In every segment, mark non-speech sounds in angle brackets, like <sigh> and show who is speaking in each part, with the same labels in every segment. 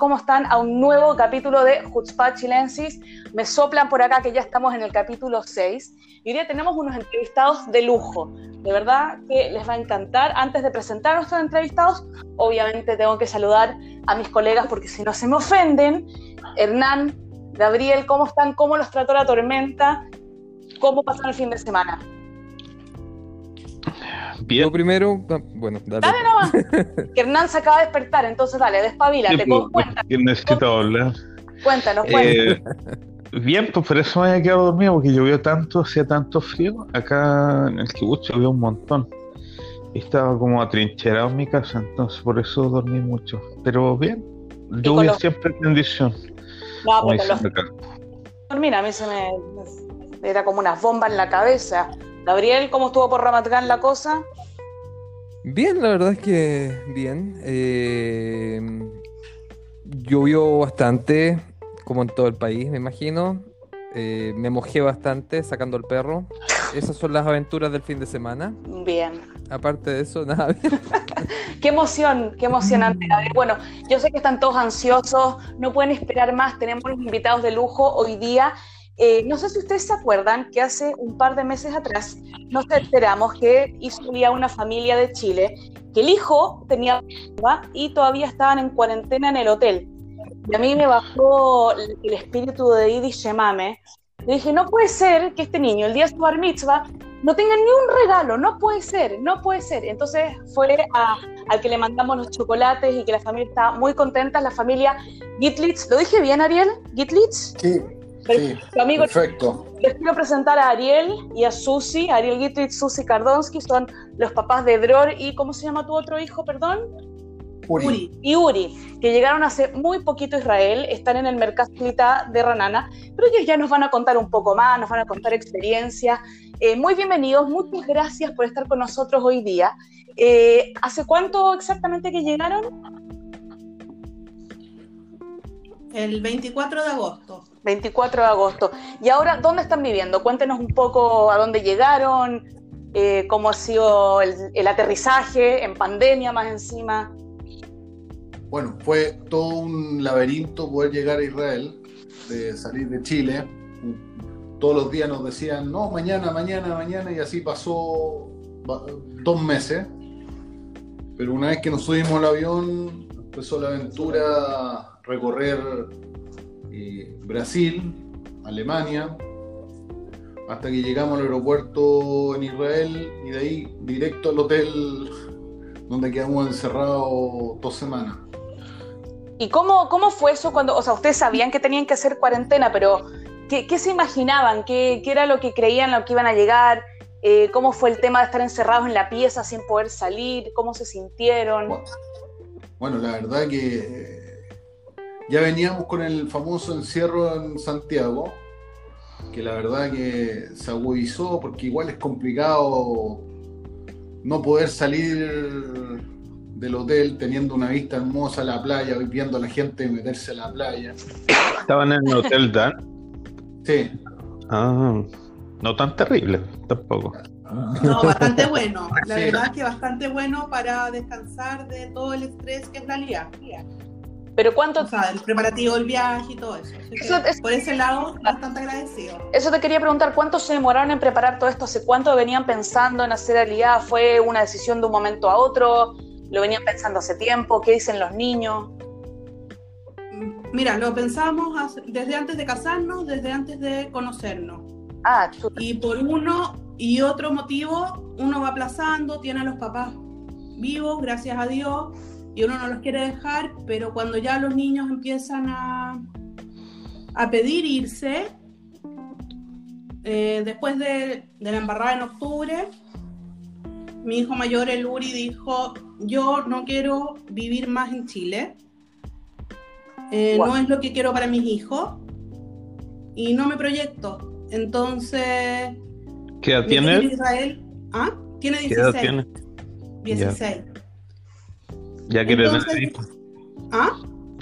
Speaker 1: ¿Cómo están? A un nuevo capítulo de Hutzpah Chilensis. Me soplan por acá que ya estamos en el capítulo 6. Y hoy día tenemos unos entrevistados de lujo. De verdad que les va a encantar. Antes de presentar a nuestros entrevistados, obviamente tengo que saludar a mis colegas porque si no se me ofenden. Hernán, Gabriel, ¿cómo están? ¿Cómo los trató la tormenta? ¿Cómo pasan el fin de semana?
Speaker 2: Bien. primero, bueno,
Speaker 1: dale. Dale nomás. <laughs> que Hernán se acaba de despertar, entonces dale, despabilate, sí, pues,
Speaker 3: necesito hablar.
Speaker 1: Cuéntanos, cuéntanos.
Speaker 3: Eh, bien, pues por eso me había quedado dormido, porque llovió tanto, hacía tanto frío. Acá en el kibbutz llovió un montón. Estaba como atrincherado en mi casa, entonces por eso dormí mucho. Pero bien, lluvia siempre bendición.
Speaker 1: No, porque los... Mira, a mí se me... Era como una bomba en la cabeza. Gabriel, ¿cómo estuvo por Ramatgan la cosa?
Speaker 2: Bien, la verdad es que bien. Eh, llovió bastante, como en todo el país, me imagino. Eh, me mojé bastante sacando el perro. Esas son las aventuras del fin de semana.
Speaker 1: Bien.
Speaker 2: Aparte de eso, <laughs> nada.
Speaker 1: qué emoción, qué emocionante. Bueno, yo sé que están todos ansiosos, no pueden esperar más. Tenemos invitados de lujo hoy día eh, no sé si ustedes se acuerdan que hace un par de meses atrás nos enteramos que hizo una familia de Chile, que el hijo tenía y todavía estaban en cuarentena en el hotel. Y a mí me bajó el espíritu de Idi Shemame. Le dije, no puede ser que este niño, el día de su bar mitzvah, no tenga ni un regalo, no puede ser, no puede ser. Entonces fue al que le mandamos los chocolates y que la familia está muy contenta, la familia Gitlitz. ¿Lo dije bien, Ariel? ¿Gitlitz?
Speaker 4: Sí, Sí, perfecto.
Speaker 1: Les quiero presentar a Ariel y a Susi, Ariel Gittritz, Susi Kardonsky, son los papás de Dror y ¿cómo se llama tu otro hijo, perdón?
Speaker 4: Uri.
Speaker 1: Y Uri, que llegaron hace muy poquito a Israel, están en el mercado de Ranana, pero ellos ya nos van a contar un poco más, nos van a contar experiencia. Eh, muy bienvenidos, muchas gracias por estar con nosotros hoy día. Eh, ¿Hace cuánto exactamente que llegaron?
Speaker 5: El 24 de agosto.
Speaker 1: 24 de agosto. ¿Y ahora dónde están viviendo? Cuéntenos un poco a dónde llegaron, eh, cómo ha sido el, aterrizaje en pandemia más encima.
Speaker 4: Bueno, fue todo un laberinto poder llegar a Israel, de salir de Chile. Todos los días nos decían, no, mañana, mañana, mañana, y así pasó dos meses. Pero una vez que nos subimos al avión, empezó la aventura recorrer eh, Brasil, Alemania, hasta que llegamos al aeropuerto en Israel y de ahí directo al hotel donde quedamos encerrados dos semanas.
Speaker 1: ¿Y cómo, cómo fue eso cuando, o sea, ustedes sabían que tenían que hacer cuarentena, pero ¿qué, se imaginaban? ¿Qué, ¿Qué, era lo que creían, lo que iban a llegar? Eh, ¿Cómo fue el tema de estar encerrados en la pieza sin poder salir? ¿Cómo se sintieron?
Speaker 4: bueno la verdad que ya veníamos con el famoso encierro en Santiago, que la verdad que se agudizó porque igual es complicado no poder salir del hotel teniendo una vista hermosa a la playa, viendo a la gente meterse a la playa.
Speaker 3: ¿Estaban en el hotel Dan?
Speaker 4: Sí.
Speaker 3: Ah, no tan terrible tampoco.
Speaker 5: No, bastante bueno. La verdad es que bastante bueno para descansar de todo el estrés que es la lía.
Speaker 1: Pero cuánto...
Speaker 5: O sea, el preparativo del viaje y todo eso. por ese lado, bastante agradecido.
Speaker 1: Eso te quería preguntar, ¿cuánto se demoraron en preparar todo esto? ¿Hace cuánto venían pensando en hacer realidad? ¿Fue una decisión de un momento a otro? ¿Lo venían pensando hace tiempo? ¿Qué dicen los niños?
Speaker 5: Mira, lo pensamos desde antes de casarnos, desde antes de conocernos.
Speaker 1: Ah,
Speaker 5: Y por uno y otro motivo, uno va aplazando, tiene a los papás vivos, gracias a Dios, y uno no los quiere dejar, pero cuando ya los niños empiezan a, a pedir irse, eh, después de, de, la embarrada en octubre, mi hijo mayor, el Uri, dijo, yo no quiero vivir más en Chile, Eh,
Speaker 1: Wow.
Speaker 5: No es lo que quiero para mis hijos y no me proyecto. Entonces,
Speaker 3: ¿Qué edad tiene?
Speaker 5: Israel, ¿ah? Tiene
Speaker 3: ¿Qué edad
Speaker 5: 16.
Speaker 3: tiene?
Speaker 5: 16.
Speaker 3: Ya quiere
Speaker 5: Entonces-
Speaker 3: tener hijos.
Speaker 5: ¿Ah?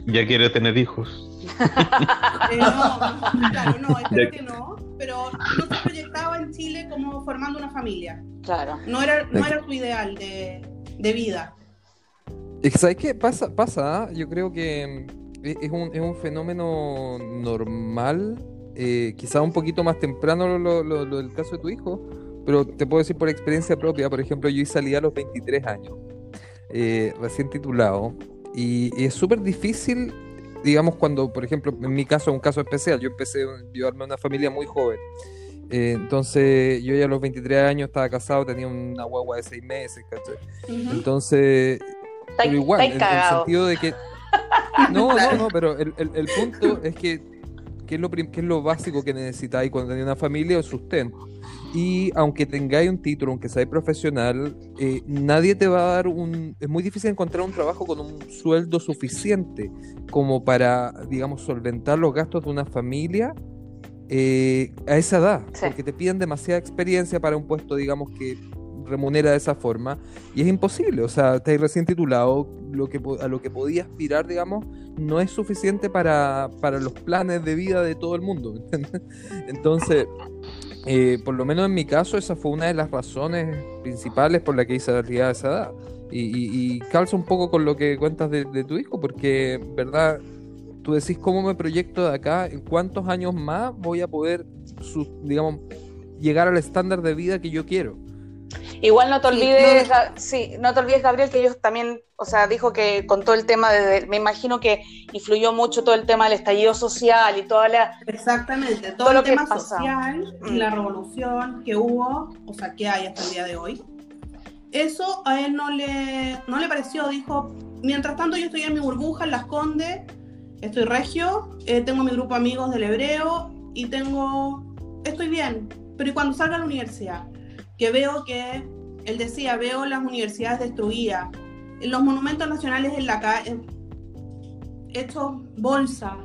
Speaker 3: Ya quiere tener hijos. <laughs>
Speaker 5: Eh, no, claro, no, <laughs> espero que no, pero no se proyectaba en Chile como formando una familia.
Speaker 1: Claro.
Speaker 5: No era, no era su ideal de, de vida.
Speaker 2: ¿Sabes qué? Pasa, pasa, ¿ah? yo creo que mm, e- es un, es un fenómeno normal, eh, quizá un poquito más temprano lo, lo- lo- lo del caso de tu hijo, pero te puedo decir por experiencia propia, por ejemplo, yo salí a los 23 años, eh, recién titulado, y, y es súper difícil, digamos, cuando, por ejemplo, en mi caso es un caso especial, yo empecé a llevarme a una familia muy joven. Eh, entonces, yo ya a los 23 años estaba casado, tenía una guagua de 6 meses. Entonces, pero igual, en el sentido de que. <laughs> No, no, no, pero el, el- el punto es que, que es lo, prim- que es lo básico que necesitáis cuando tenéis una familia o sustento. Y aunque tengáis un título, aunque seáis profesional, eh, nadie te va a dar un. Es muy difícil encontrar un trabajo con un sueldo suficiente como para, digamos, solventar los gastos de una familia eh, a esa edad.
Speaker 1: Sí.
Speaker 2: Porque te piden demasiada experiencia para un puesto, digamos, que remunera de esa forma. Y es imposible, o sea, estáis recién titulado, lo que, a lo que podía aspirar, digamos, no es suficiente para, para los planes de vida de todo el mundo, ¿me entiendes? <laughs> Entonces, eh, por lo menos en mi caso, esa fue una de las razones principales por la que hice realidad a esa edad. Y, y- calza un poco con lo que cuentas de, de tu hijo, porque, ¿verdad? Tú decís cómo me proyecto de acá, en cuántos años más voy a poder, digamos, llegar al estándar de vida que yo quiero.
Speaker 1: Igual no te olvides, sí, no te olvides, Gabriel, que ellos también, o sea, dijo que con todo el tema de, me imagino que influyó mucho todo el tema del estallido social y toda la,
Speaker 5: Exactamente, todo,
Speaker 1: Todo lo
Speaker 5: el
Speaker 1: que
Speaker 5: tema
Speaker 1: pasa.
Speaker 5: social y
Speaker 1: Mm.
Speaker 5: la revolución que hubo, o sea, que hay hasta el día de hoy, eso a él no le, no le pareció, dijo, mientras tanto yo estoy en mi burbuja, en Las Condes, estoy regio, eh, tengo mi grupo de amigos del hebreo y tengo, estoy bien, pero ¿y cuando salga a la universidad? Que veo que, él decía, veo las universidades destruidas, los monumentos nacionales en la calle, hechos bolsa,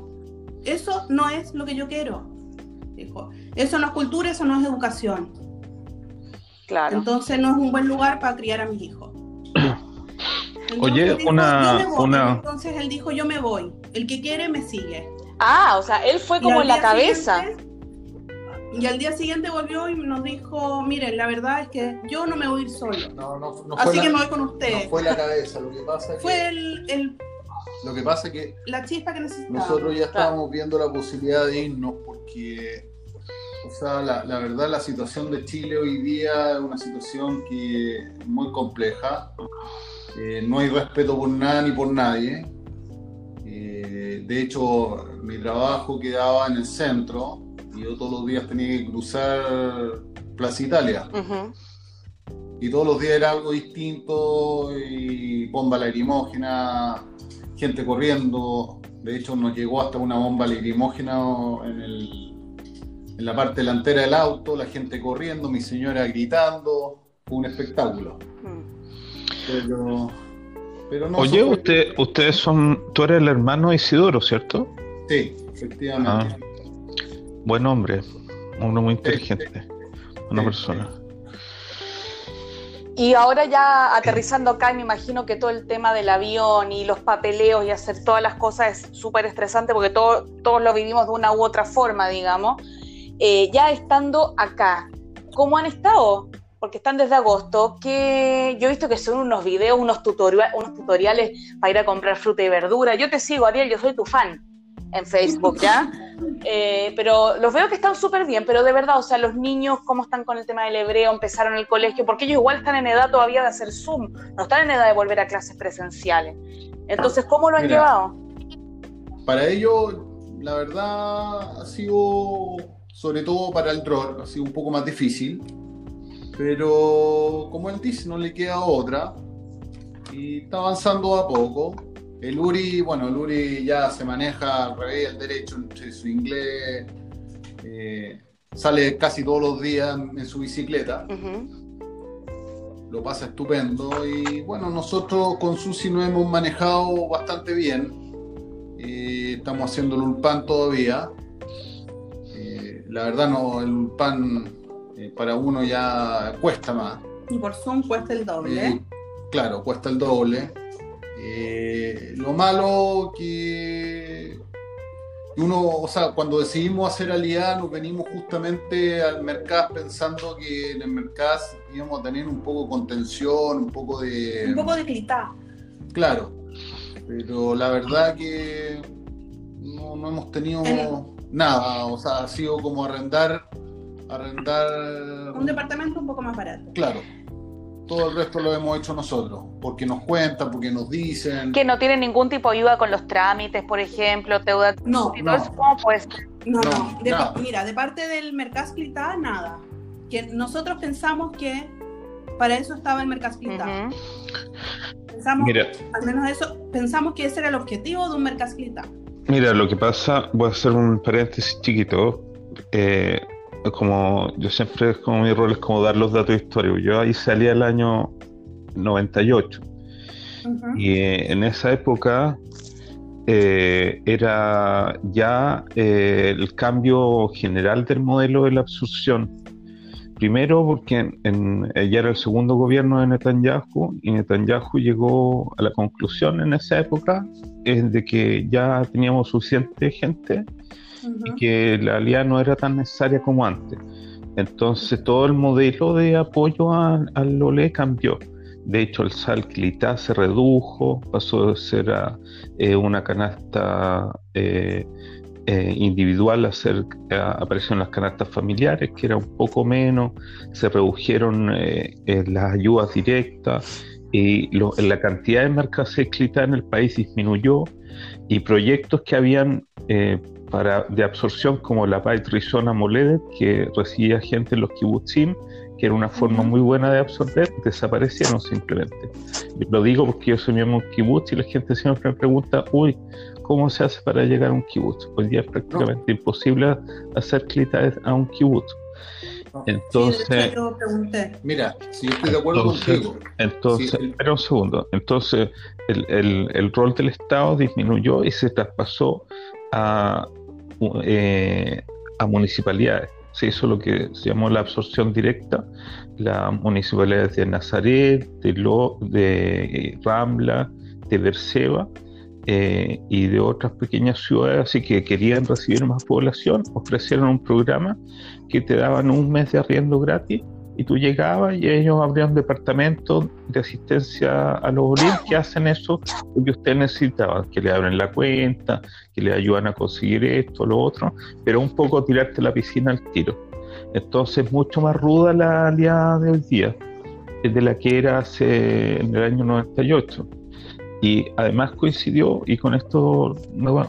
Speaker 5: eso no es lo que yo quiero. Dijo, eso no es cultura, eso no es educación.
Speaker 1: claro.
Speaker 5: Entonces no es un buen lugar para criar a mis hijos. <clears throat> Entonces
Speaker 3: Oye,
Speaker 5: dijo,
Speaker 3: una-
Speaker 5: "Yo me voy".
Speaker 3: una-
Speaker 5: Entonces él dijo, yo me voy. El que quiere me sigue.
Speaker 1: Ah, o sea, él fue como en la cabeza.
Speaker 5: siguiente- y al día siguiente volvió y nos dijo, miren, la verdad es que yo no me voy a ir solo.
Speaker 4: No, no, no fue
Speaker 5: Así
Speaker 4: la,
Speaker 5: que me voy con
Speaker 4: no
Speaker 5: usted.
Speaker 4: fue la cabeza. Lo que pasa es que,
Speaker 5: Fue el, el-
Speaker 4: lo que, pasa es que
Speaker 5: la chispa que necesitaba.
Speaker 4: nosotros ya estábamos viendo la posibilidad de irnos porque, o sea, la, la verdad, la situación de Chile hoy día es una situación que es muy compleja. Eh, no hay respeto por nada ni por nadie. Eh, de hecho, mi trabajo quedaba en el centro y yo todos los días tenía que cruzar Plaza Italia. Y todos los días era algo distinto y bomba lacrimógena, gente corriendo. De hecho, nos llegó hasta una bomba lacrimógena en, el- en la parte delantera del auto, la gente corriendo, mi señora gritando. Fue un espectáculo. Pero, pero no.
Speaker 3: Oye, usted, ustedes son, tú eres el hermano de Isidoro, ¿cierto?
Speaker 4: Sí, efectivamente.
Speaker 3: Buen hombre, un hombre muy inteligente, una persona.
Speaker 1: Y ahora ya aterrizando acá, me imagino que todo el tema del avión y los papeleos y hacer todas las cosas es súper estresante porque todo- todos lo vivimos de una u otra forma, digamos. Eh, ya estando acá, ¿cómo han estado? Porque están desde agosto, que yo he visto que son unos videos, unos, tutorial, unos tutoriales para ir a comprar fruta y verdura. Yo te sigo, Ariel, yo soy tu fan en Facebook, ¿ya? <laughs> Eh, pero los veo que están súper bien, pero de verdad, o sea, los niños, ¿cómo están con el tema del hebreo? Empezaron el colegio, porque ellos igual están en edad todavía de hacer Zoom, no están en edad de volver a clases presenciales. Entonces, ¿cómo lo han
Speaker 4: Mira.
Speaker 1: llevado?
Speaker 4: Para ello, la verdad, ha sido, sobre todo para el DROR, ha sido un poco más difícil. Pero, como él dice, no le queda otra. Y está avanzando a poco. El Uri, bueno, el Uri ya se maneja al revés, al derecho, entre su inglés. eh, sale casi todos los días en su bicicleta. Lo pasa estupendo. Y bueno, nosotros con Susi nos hemos manejado bastante bien. eh, estamos haciendo el Ulpan todavía. Eh, la verdad, no, el Ulpan eh, para uno ya cuesta más.
Speaker 5: Y por Zoom cuesta el doble.
Speaker 4: Eh, claro, cuesta el doble. Eh, lo malo que uno, o sea, cuando decidimos hacer alianza, nos venimos justamente al mercado pensando que en el mercado íbamos a tener un poco de contención, un poco de.
Speaker 5: Un poco de clitá.
Speaker 4: Claro, pero la verdad que no, no hemos tenido
Speaker 5: En-
Speaker 4: nada, o sea, ha sido como arrendar, arrendar,
Speaker 5: Un departamento un poco más barato.
Speaker 4: claro, todo el resto lo hemos hecho nosotros, porque nos cuentan, porque nos dicen,
Speaker 1: Que no tienen ningún tipo de ayuda con los trámites, por ejemplo, deuda
Speaker 5: No,
Speaker 4: no.
Speaker 1: eso, ¿cómo pues?
Speaker 5: No,
Speaker 4: No.
Speaker 5: De mira, de parte del Mercas Clitá, nada. Que nosotros pensamos que para eso estaba el Mercas Clitá.
Speaker 1: Ujú.
Speaker 5: Pensamos,
Speaker 3: Mira,
Speaker 5: al menos eso, pensamos que ese era el objetivo de un Mercas Clitá.
Speaker 3: Mira, lo que pasa, voy a hacer un paréntesis chiquito. eh, como yo siempre, como mi rol es como dar los datos históricos. Yo ahí salí el año 98
Speaker 5: Ujú.
Speaker 3: y eh, en esa época eh, era ya eh, el cambio general del modelo de la absorción. Primero porque en- en- eh, ya era el segundo gobierno de Netanyahu y Netanyahu llegó a la conclusión en esa época de que ya teníamos suficiente gente y que la alianza no era tan necesaria como antes. Entonces todo el modelo de apoyo al OLE cambió. De hecho, el sal clitá se redujo, pasó de ser eh, una canasta eh, eh, individual a ser, aparecieron las canastas familiares, que era un poco menos, se redujeron las ayudas directas y la cantidad de mercancías clitá en el país disminuyó y proyectos que habían para, de absorción como la Bait Rizona Moledet, que recibía gente en los kibbutzim, que era una forma muy buena de absorber, desaparecieron simplemente. Lo digo porque yo soy miembro de un kibutz y la gente siempre me pregunta, uy, ¿cómo se hace para llegar a un kibutz? Hoy día es prácticamente imposible hacer clita a un kibutz.
Speaker 4: No.
Speaker 3: Entonces,
Speaker 4: mira, si yo estoy de acuerdo
Speaker 3: Entonces,
Speaker 4: contigo,
Speaker 3: entonces,
Speaker 4: Sí, el-
Speaker 3: espera un segundo. Entonces, el, el- el rol del Estado disminuyó y se traspasó a, eh, a municipalidades. Se hizo lo que se llamó la absorción directa. Las municipalidades de Nazaret, de, Lo, de eh, Rambla, de Berseba eh, y de otras pequeñas ciudades, así que querían recibir más población, ofrecieron un programa que te daban un mes de arriendo gratis y tú llegabas y ellos abrían departamentos de asistencia a los OLIM que hacen eso que usted necesitaba, que le abren la cuenta, que le ayudan a conseguir esto, lo otro, pero un poco tirarte la piscina al tiro. Entonces, mucho más ruda la alianza de hoy día de la que era hace en el año 98. Y además coincidió, y con esto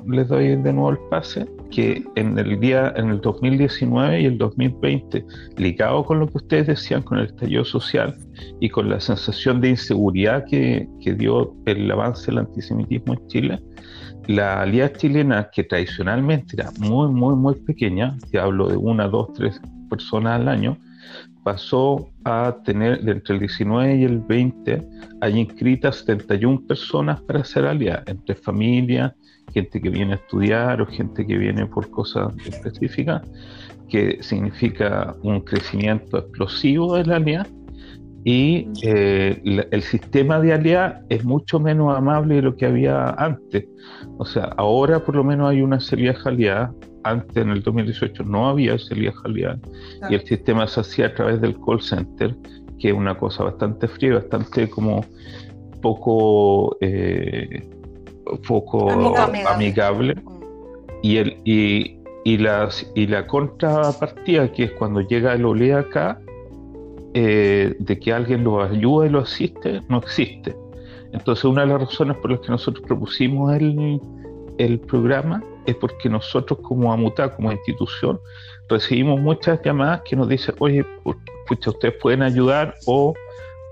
Speaker 3: les doy de nuevo el pase, que en el día, en el 2019 y el 2020, ligado con lo que ustedes decían, con el estallido social y con la sensación de inseguridad que, que dio el avance del antisemitismo en Chile, la alianza chilena, que tradicionalmente era muy, muy, muy pequeña, te hablo de una, dos, tres personas al año, pasó a tener, entre el 19 y el 20, hay inscritas 71 personas para hacer alianza, entre familias, gente que viene a estudiar o gente que viene por cosas específicas, que significa un crecimiento explosivo de la alianza. Y eh, la- el sistema de alianza es mucho menos amable de lo que había antes. O sea, ahora por lo menos hay una salida aliada. Antes, en el 2018, no había salida aliada. Y el sistema se hacía a través del call center, que es una cosa bastante fría, bastante como poco, eh, poco
Speaker 5: Amigable.
Speaker 3: amigable y, el, y, y, las, y la contrapartida, que es cuando llega el OLE acá, eh, de que alguien lo ayuda y lo asiste, no existe. Entonces, una de las razones por las que nosotros propusimos el, el programa es porque nosotros, como AMUTA, como institución, recibimos muchas llamadas que nos dicen, oye, pucha, ustedes pueden ayudar o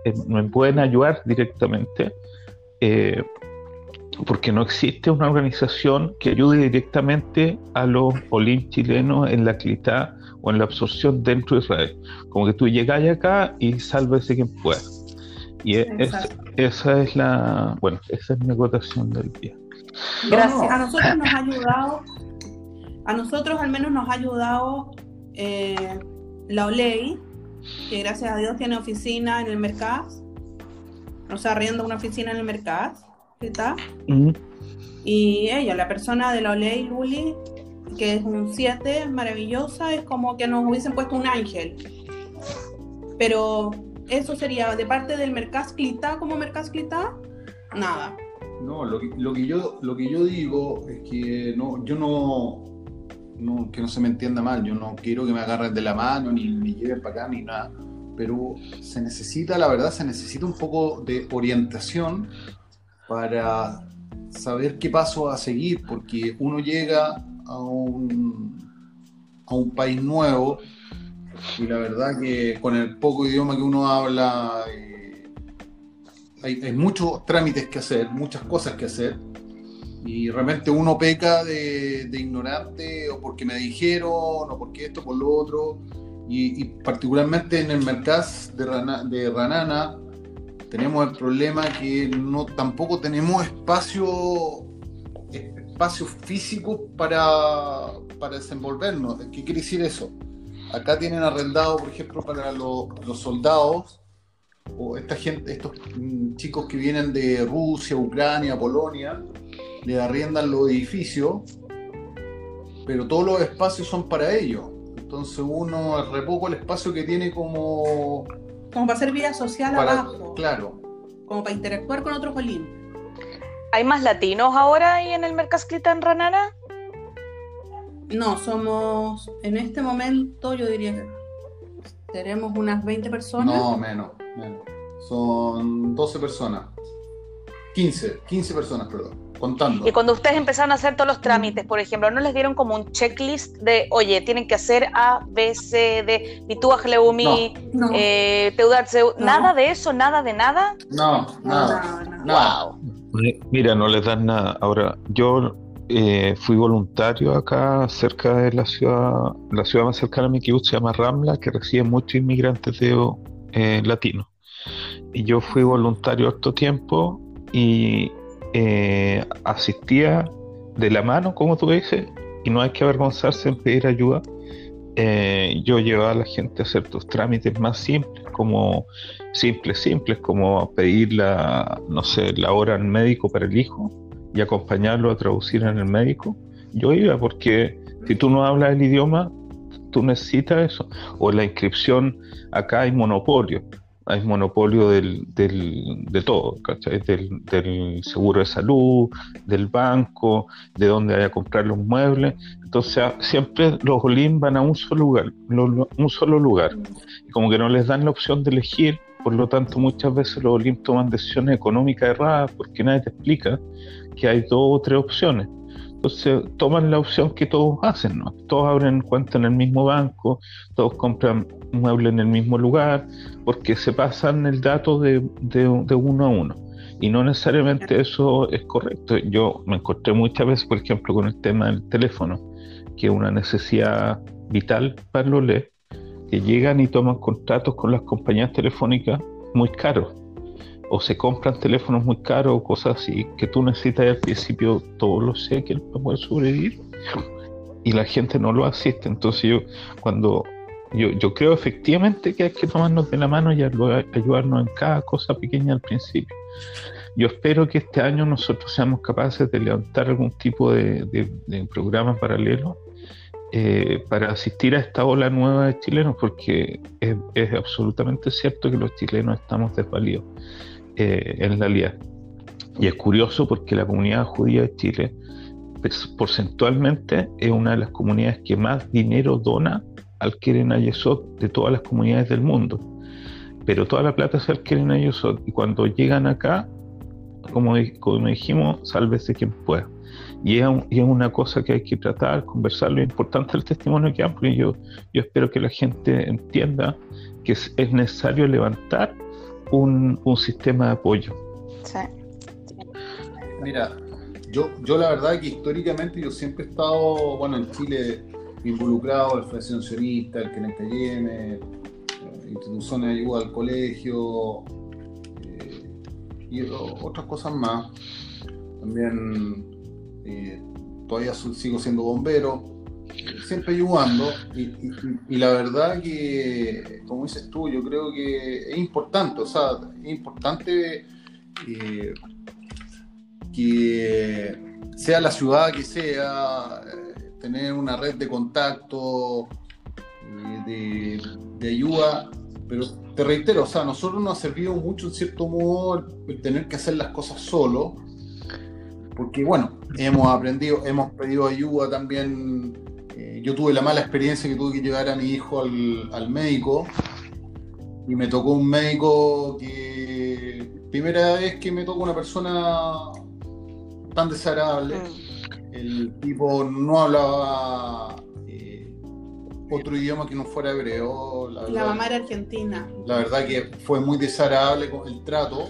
Speaker 3: eh, me pueden ayudar directamente. eh, porque no existe una organización que ayude directamente a los olín chilenos en la clitá o en la absorción dentro de Israel. Como que tú llegáis acá y sálvese quien pueda. Y es- esa es la, bueno, esa es mi acotación del día.
Speaker 1: Gracias.
Speaker 5: A nosotros nos ha ayudado, a nosotros al menos nos ha ayudado eh, la OLEI, que gracias a Dios tiene oficina en el mercado. O sea, arrienda una oficina en el mercado.
Speaker 3: Mm.
Speaker 5: Y ella, la persona de la OLEI, Luli, que es un 7, maravillosa, es como que nos hubiesen puesto un ángel. Pero eso sería de parte del Mercasclita como Mercasclita, nada.
Speaker 4: No, lo que, lo que yo lo que yo digo es que no, yo no, no, que no se me entienda mal, yo no quiero que me agarren de la mano ni me lleven para acá ni nada, pero se necesita, la verdad, se necesita un poco de orientación para saber qué paso a seguir, porque uno llega a un, a un país nuevo y la verdad que con el poco idioma que uno habla eh, hay, muchos trámites que hacer, muchas cosas que hacer y realmente uno peca de, ignorante o porque me dijeron o porque esto, por lo otro y, particularmente en el mercado de, de Ranana tenemos el problema que no tampoco tenemos espacio espacio físico para, para desenvolvernos. ¿Qué quiere decir eso? Acá tienen arrendado, por ejemplo, para lo- los soldados o esta gente, estos mm, chicos que vienen de Rusia, Ucrania, Polonia, le arriendan los edificios, pero todos los espacios son para ellos. Entonces uno es re poco el espacio que tiene como
Speaker 5: Como para hacer vida social
Speaker 4: para,
Speaker 5: abajo,
Speaker 4: claro,
Speaker 5: como para interactuar con otros Olim.
Speaker 1: ¿Hay más latinos ahora ahí en el Mercasclita en Ranana?
Speaker 5: No, somos, en este momento yo diría que tenemos unas 20 personas.
Speaker 4: No, menos, menos. Son 12 personas. 15, 15 personas, perdón. Contando.
Speaker 1: Y cuando ustedes empezaron a hacer todos los trámites, por ejemplo, ¿no les dieron como un checklist de, oye, tienen que hacer A, B, C, D, Bituaj, Leumi,
Speaker 5: No,
Speaker 1: eh,
Speaker 5: No.
Speaker 1: nada de eso, nada de nada?
Speaker 4: No, nada.
Speaker 5: no, no.
Speaker 4: Nada.
Speaker 1: Wow.
Speaker 3: Mira, no les dan nada. Ahora, yo eh, fui voluntario acá cerca de la ciudad, la ciudad más cercana a mi kibutz se llama Ramla, que recibe muchos inmigrantes de, eh, latinos. Y yo fui voluntario harto tiempo y eh, asistía de la mano, como tú dices, y no hay que avergonzarse en pedir ayuda. Eh, yo llevaba a la gente a hacer tus trámites más simples, como simples, simples, como pedir la, no sé, la hora al médico para el hijo y acompañarlo a traducir en el médico. Yo iba porque si tú no hablas el idioma, tú necesitas eso. O la inscripción, acá hay monopolio, hay monopolio del, del- de todo, ¿cachai? Del, del seguro de salud, del banco, de dónde hay a comprar los muebles. Entonces siempre los Olim van a un solo lugar, un solo lugar. Y como que no les dan la opción de elegir, por lo tanto muchas veces los Olim toman decisiones económicas erradas porque nadie te explica que hay dos o tres opciones. Entonces toman la opción que todos hacen, ¿no? Todos abren cuenta en el mismo banco, todos compran muebles en el mismo lugar, porque se pasan el dato de, de- de uno a uno. Y no necesariamente eso es correcto. Yo me encontré muchas veces, por ejemplo, con el tema del teléfono, que es una necesidad vital para los LE, que llegan y toman contratos con las compañías telefónicas muy caros o se compran teléfonos muy caros o cosas así, que tú necesitas al principio todos los cheques para poder sobrevivir y la gente no lo asiste. Entonces yo cuando yo, yo creo efectivamente que hay que tomarnos de la mano y ayudar- ayudarnos en cada cosa pequeña al principio. Yo espero que este año nosotros seamos capaces de levantar algún tipo de, de- programa paralelo eh, para asistir a esta ola nueva de chilenos, porque es, absolutamente cierto que los chilenos estamos desvalidos eh, en realidad. Y es curioso porque la comunidad judía de Chile pues, porcentualmente es una de las comunidades que más dinero dona al Keren Ayesot de todas las comunidades del mundo. Pero toda la plata es al Keren Ayesot y cuando llegan acá, como, como dijimos, sálvese quien pueda. Y es, un- y es una cosa que hay que tratar, conversar. Lo importante del testimonio que dan, porque yo, yo espero que la gente entienda que es, es necesario levantar un, un sistema de apoyo.
Speaker 1: Sí.
Speaker 4: Mira, yo, yo la verdad que históricamente yo siempre he estado, bueno, en Chile involucrado, el Federación Sionista, el Cayenne, eh, instituciones de ayuda al colegio eh, y otras cosas más. También eh, todavía sigo siendo bombero, siempre ayudando. Y, la verdad que, como dices tú, yo creo que es importante, o sea, es importante eh, que sea la ciudad que sea, tener una red de contacto, eh, de, ayuda, pero te reitero, o sea, nosotros nos ha servido mucho en cierto modo el tener que hacer las cosas solo, porque bueno, hemos aprendido, hemos pedido ayuda también. eh, yo tuve la mala experiencia que tuve que llevar a mi hijo al, al médico y me tocó un médico que primera vez que me tocó una persona tan desagradable.
Speaker 1: Mm.
Speaker 4: El tipo no hablaba eh, otro idioma que no fuera hebreo. La,
Speaker 5: La mamá era argentina.
Speaker 4: la verdad que fue muy desagradable con el trato,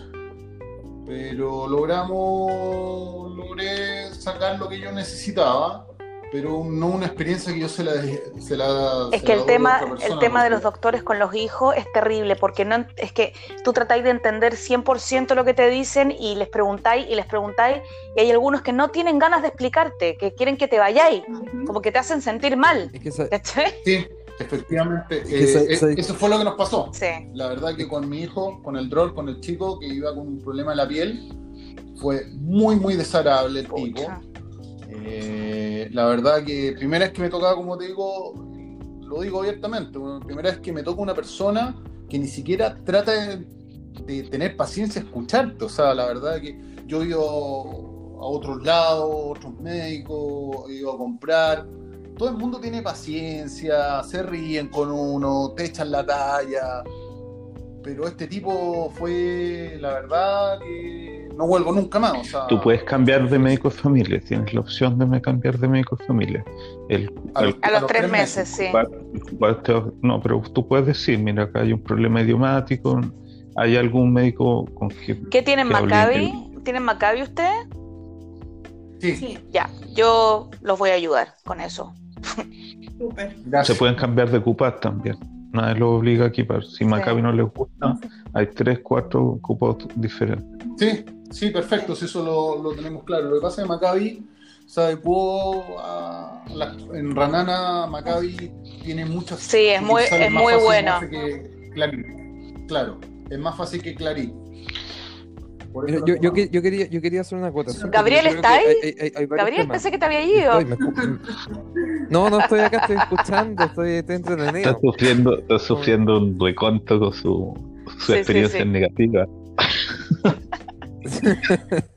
Speaker 4: pero logramos, logré sacar lo que yo necesitaba, pero no una experiencia que yo se la, se la
Speaker 1: Es
Speaker 4: se
Speaker 1: que
Speaker 4: la
Speaker 1: el tema,
Speaker 4: persona,
Speaker 1: el tema de los doctores con los hijos es terrible, porque no es que tú tratáis de entender 100% lo que te dicen y les preguntáis y les preguntáis, y hay algunos que no tienen ganas de explicarte, que quieren que te vayáis, como que te hacen sentir mal.
Speaker 2: Es que esa-.
Speaker 4: Sí, efectivamente.
Speaker 2: que
Speaker 4: eh, eh, eso fue lo que nos pasó.
Speaker 1: Sí.
Speaker 4: La verdad que con mi hijo, con el droll, con el chico que iba con un problema en la piel, fue muy, muy desagradable el tipo.
Speaker 1: Pucha.
Speaker 4: Eh, la verdad que primera vez que me tocaba, como te digo, lo digo abiertamente, primera vez que me toca una persona que ni siquiera trata de, de tener paciencia a escucharte. O sea, la verdad que yo he ido a otros lados, otros médicos, he ido a comprar. Todo el mundo tiene paciencia, se ríen con uno, te echan la talla. Pero este tipo fue, la verdad, que no vuelvo nunca más. O sea,
Speaker 3: Tú puedes cambiar de médico de familia, tienes la opción de cambiar de médico de familia. El,
Speaker 4: A los-
Speaker 1: A los tres meses, sí.
Speaker 3: No, pero tú puedes decir, mira, acá hay un problema idiomático, hay algún médico con que...
Speaker 1: ¿Qué tienen
Speaker 3: que
Speaker 1: Maccabi? ¿Tienen Maccabi ustedes?
Speaker 4: Sí,
Speaker 5: Sí,
Speaker 1: Ya, yo los voy a ayudar con eso.
Speaker 5: súper.
Speaker 3: Se pueden cambiar de cupad también. Nadie lo obliga aquí. Para, si Maccabi no les gusta, hay tres, cuatro cupos diferentes.
Speaker 4: Sí, sí, perfecto, sí, eso lo, lo tenemos claro. Lo que pasa es que Maccabi se adecuó a la- en Ranana, Maccabi tiene muchas
Speaker 1: Sí, es muy- es muy bueno.
Speaker 4: que Clarín. Claro, es más fácil que Clarín.
Speaker 2: Yo,
Speaker 4: lo
Speaker 2: yo, quería, yo quería hacer una acotación.
Speaker 1: Gabriel, ¿está ahí?
Speaker 2: hay- hay- hay varios
Speaker 1: Gabriel,
Speaker 2: temas.
Speaker 1: pensé que te había ido.
Speaker 2: Estoy, me escu- no, no estoy acá, estoy escuchando, estoy, estoy
Speaker 3: Está
Speaker 2: entretenido.
Speaker 3: sufriendo, está sufriendo un reconto con su, su
Speaker 1: Sí, sí,
Speaker 3: experiencia
Speaker 1: sí.
Speaker 3: negativa. <laughs>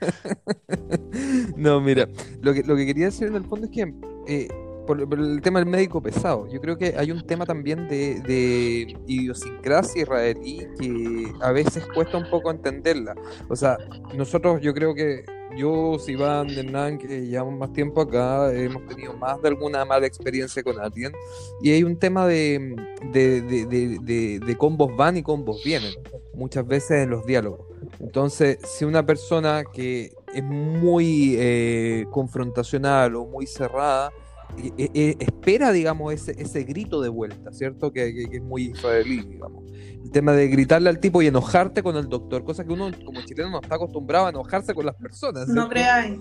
Speaker 2: No, mira, lo que, lo que quería decir en el fondo es que eh, por, por el tema del médico pesado, yo creo que hay un tema también de, de idiosincrasia israelí que a veces cuesta un poco entenderla. O sea, nosotros yo creo que yo, Sivan, Hernán, que llevamos más tiempo acá, hemos tenido más de alguna mala experiencia con alguien y hay un tema de, de, de, de, combos van y combos vienen, muchas veces en los diálogos. Entonces, si una persona que es muy eh, confrontacional o muy cerrada, eh, eh, eh, espera, digamos, ese, ese grito de vuelta, ¿cierto? Que, que- que es muy israelí, digamos. El tema de gritarle al tipo y enojarte con el doctor, cosa que uno como chileno no está acostumbrado a enojarse con las personas.
Speaker 5: No creáis.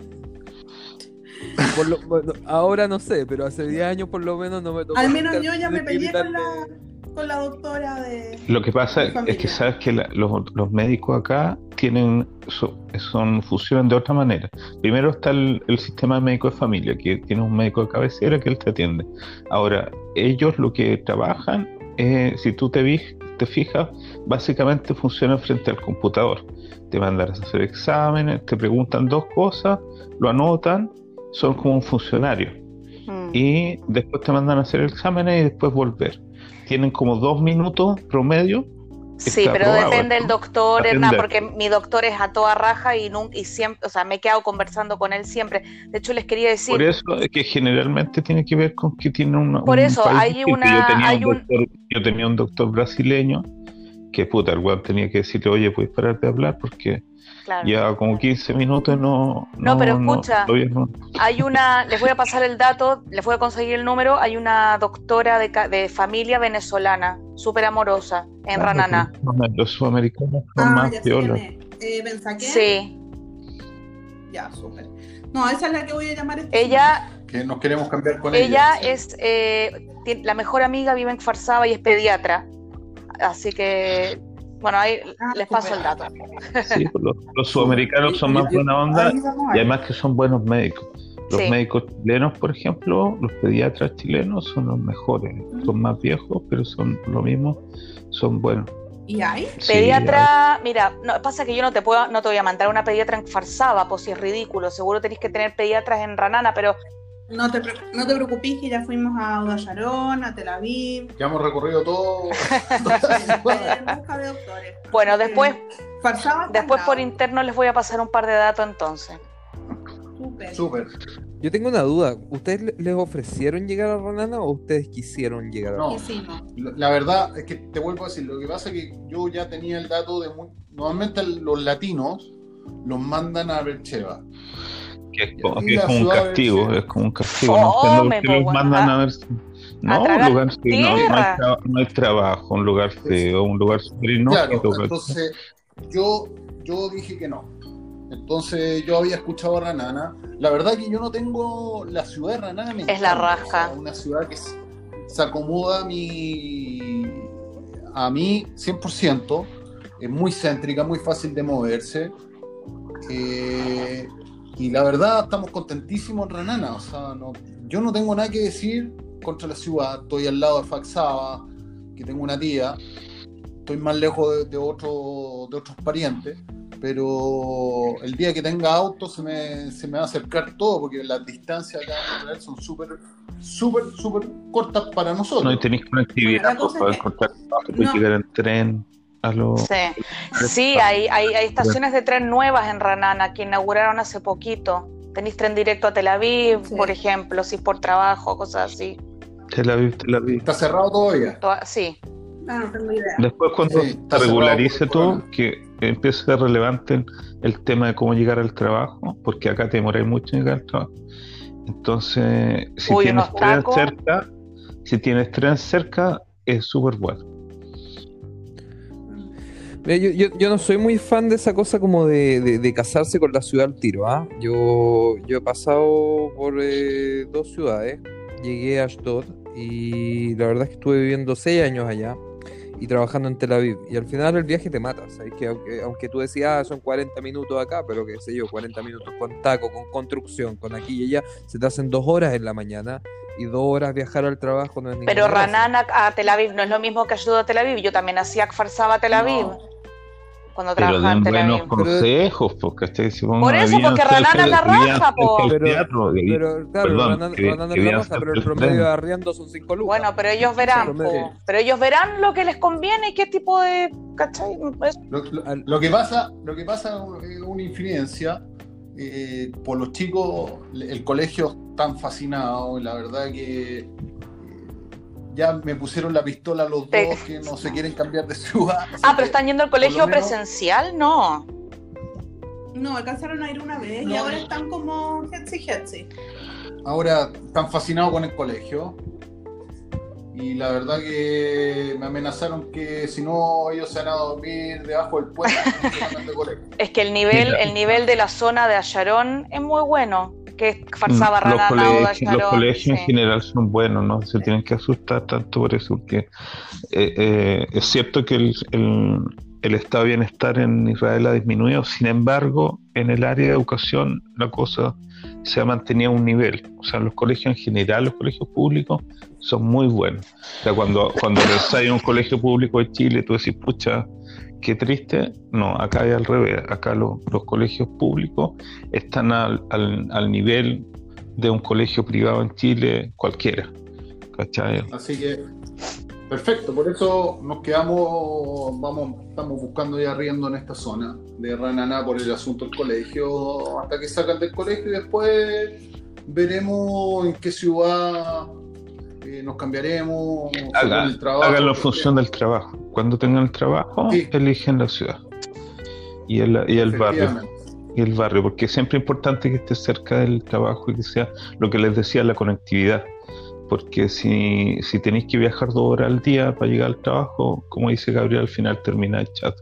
Speaker 2: Por lo- <laughs> bueno, ahora no sé, pero hace 10 años por lo menos no me tocó.
Speaker 5: Al menos yo ya me peleé con la, con la doctora de.
Speaker 3: Lo que pasa es que sabes que la- los, los médicos acá tienen so- son funcionan de otra manera. Primero está el, el sistema de médico de familia, que tiene un médico de cabecera que él te atiende. Ahora, ellos lo que trabajan, eh, si tú te, vi- te fijas, básicamente funcionan frente al computador. Te mandan a hacer exámenes, te preguntan dos cosas, lo anotan, son como un funcionario
Speaker 1: Mm.
Speaker 3: y después te mandan a hacer exámenes y después volver. Tienen como dos minutos promedio.
Speaker 1: Sí, pero depende del doctor, Hernán, porque mi doctor es a toda raja y, nunca, y siempre, o sea, me he quedado conversando con él siempre. De hecho, les quería decir,
Speaker 3: Por eso es que generalmente tiene que ver con que tiene una,
Speaker 1: Por
Speaker 3: un
Speaker 1: eso,
Speaker 3: país
Speaker 1: hay una-
Speaker 3: yo, tenía
Speaker 1: hay
Speaker 3: un
Speaker 1: un-
Speaker 3: doctor, yo tenía un doctor brasileño que puta, el weón tenía que decirle, oye, puedes parar de hablar porque
Speaker 1: claro,
Speaker 3: ya como 15 minutos no...
Speaker 1: No, pero escucha.
Speaker 3: no-
Speaker 1: hay una, les voy a pasar el dato, les voy a conseguir el número, hay una doctora de, ca- de familia venezolana, súper amorosa, en
Speaker 3: Ah,
Speaker 1: Rananá.
Speaker 3: Los sudamericanos son
Speaker 5: Ah,
Speaker 3: más
Speaker 5: ya sé
Speaker 3: violas.
Speaker 5: quién es. Eh.
Speaker 1: Sí,
Speaker 5: Ya, súper. No, esa es la que voy a llamar. esta
Speaker 1: Ella,
Speaker 4: Que nos queremos cambiar con
Speaker 1: ella
Speaker 4: ella.
Speaker 1: es eh, la mejor amiga, vive en Farsaba y es pediatra. Así que, bueno, ahí
Speaker 5: Ah,
Speaker 1: les paso el dato.
Speaker 3: Sí, pues los, los sudamericanos son más buena onda y además que son buenos médicos. Los
Speaker 1: Sí.
Speaker 3: médicos chilenos, por ejemplo, los pediatras chilenos son los mejores. Son más viejos, pero son lo mismo, son buenos.
Speaker 5: ¿Y hay?
Speaker 3: Sí,
Speaker 1: Pediatra, mira, no, pasa que yo no te puedo, no te voy a mandar una pediatra en Farsaba, pues si es ridículo. Seguro tenéis que tener pediatras en Ranana, pero
Speaker 5: No te, no te preocupes que ya fuimos a Udallarón, a Tel Aviv,
Speaker 4: Ya hemos recorrido todo. <laughs>
Speaker 5: en busca de doctores.
Speaker 1: bueno, después, después por interno les voy a pasar un par de datos entonces.
Speaker 5: Súper.
Speaker 4: Súper.
Speaker 2: Yo tengo una duda. ¿Ustedes le- les ofrecieron llegar a Ranana o ustedes quisieron llegar a
Speaker 4: No.
Speaker 5: Hicimos.
Speaker 4: La verdad es que te vuelvo a decir, lo que pasa es que yo ya tenía el dato de... mu- Normalmente los latinos los mandan a Bercheva.
Speaker 3: Que es como, que es como un castigo, es como un castigo. no
Speaker 1: Fome,
Speaker 3: qué
Speaker 1: po,
Speaker 3: los mandan
Speaker 1: a-
Speaker 3: a ver. No, un lugar que no, no hay, tra- no hay trabajo, un lugar feo, un lugar súper inhóspito.
Speaker 4: claro, entonces yo, yo dije que no. Entonces yo había escuchado a Ranana. La verdad que yo no tengo... La ciudad de Ranana me
Speaker 1: Es la raja.
Speaker 4: o sea, una ciudad que se, se acomoda a mi... A mí 100%. Es muy céntrica, muy fácil de moverse. Eh, y la verdad, estamos contentísimos en Ranana. O sea, no- yo no tengo nada que decir contra la ciudad. Estoy al lado de Faxaba, que tengo una tía. Estoy más lejos de, de, otro- de otros parientes. Pero el día que tenga auto se me, se me va a acercar todo, porque las distancias acá en Israel son súper, súper, súper cortas para nosotros.
Speaker 3: No, y tenéis conectividad
Speaker 5: Bueno, la
Speaker 3: pues,
Speaker 5: es que-
Speaker 3: puedes
Speaker 5: No.
Speaker 3: llegar en tren a los.
Speaker 1: Sí, sí hay, hay, hay estaciones de tren nuevas en Ranana que inauguraron hace poquito. Tenéis tren directo a Tel Aviv,
Speaker 5: Sí.
Speaker 1: por ejemplo, si es por trabajo, cosas así.
Speaker 3: Tel Aviv, Tel Aviv.
Speaker 4: Está cerrado todavía.
Speaker 1: Toda- sí,
Speaker 5: Ah, no tengo idea.
Speaker 3: Después cuando
Speaker 4: Sí,
Speaker 3: se regularice todo, que empiece a ser relevante el, tema de cómo llegar al trabajo, porque acá te demoráis mucho en llegar al trabajo. Entonces, si
Speaker 1: Uy,
Speaker 3: tienes tren cerca, si tienes tren cerca, es súper bueno.
Speaker 2: Mira, yo, yo- yo no soy muy fan de esa cosa como de, de- de casarse con la ciudad al tiro, ¿ah? Yo, yo he pasado por eh, dos ciudades, llegué a Ashdod y la verdad es que estuve viviendo seis años allá y trabajando en Tel Aviv y al final el viaje te mata, ¿sabes? Que aunque, aunque tú decías, ah, son 40 minutos acá, pero qué sé yo, 40 minutos con taco, con construcción, con aquí y allá, se te hacen dos horas en la mañana y dos horas viajar al trabajo no es
Speaker 1: pero. Ranana a Tel Aviv no es lo mismo que ayuda a Tel Aviv. Yo también hacía Farsaba a Tel Aviv
Speaker 4: No.
Speaker 1: Cuando
Speaker 3: Pero den buenos consejos, porque pongo
Speaker 1: Por eso, porque es la raja, po.
Speaker 2: Pero- Pero claro, es la raja, pero el promedio de arriendo son 5 lucas.
Speaker 1: Bueno, pero ellos verán, pero ellos verán lo que les conviene y qué tipo de, ¿cachai?
Speaker 4: Lo, lo-
Speaker 2: Al-
Speaker 4: lo que pasa, lo que pasa es una infidencia. eh, por los chicos, el colegio están fascinados y la verdad que ya me pusieron la pistola a los
Speaker 1: Te-
Speaker 4: dos que no se quieren cambiar de ciudad.
Speaker 1: Ah, pero
Speaker 4: que
Speaker 1: están yendo al colegio
Speaker 4: menos-
Speaker 1: presencial, no.
Speaker 5: No, alcanzaron a ir una vez y ahora están como Hetzi Hetzi.
Speaker 4: Ahora están fascinados con el colegio. Y la verdad que me amenazaron que si no ellos se van a dormir debajo del puente. <laughs>
Speaker 1: Es que el nivel, el nivel de la zona de Ayarón es muy bueno. Que es Farsaba,
Speaker 3: Mm, los, colegios, los colegios en general son buenos, no se tienen que asustar tanto por eso, porque eh, eh, es cierto que el, el- el estado de bienestar en Israel ha disminuido, sin embargo, en el área de educación la cosa se ha mantenido a un nivel. O sea, los colegios en general, los colegios públicos, son muy buenos. O sea, cuando, cuando <coughs> pensáis en un colegio público de Chile, tú decís, pucha, qué triste. No, acá es al revés. Acá lo- los colegios públicos están al, al, nivel de un colegio privado en Chile cualquiera. ¿Cachai?
Speaker 4: Así que, perfecto, por eso nos quedamos, vamos, estamos buscando ya arriendo en esta zona de Rananá por el asunto del colegio, hasta que sacan del colegio y después veremos en qué ciudad nos cambiaremos,
Speaker 3: Haga-
Speaker 4: el trabajo.
Speaker 3: Háganlo en función del trabajo. Cuando tengan el trabajo,
Speaker 4: Sí.
Speaker 3: eligen la ciudad y el, y el barrio. Y el barrio, porque siempre es importante que esté cerca del trabajo y que sea lo que les decía, la conectividad. Porque si, si tenéis que viajar dos horas al día para llegar al trabajo, como dice Gabriel, al final termina el chat.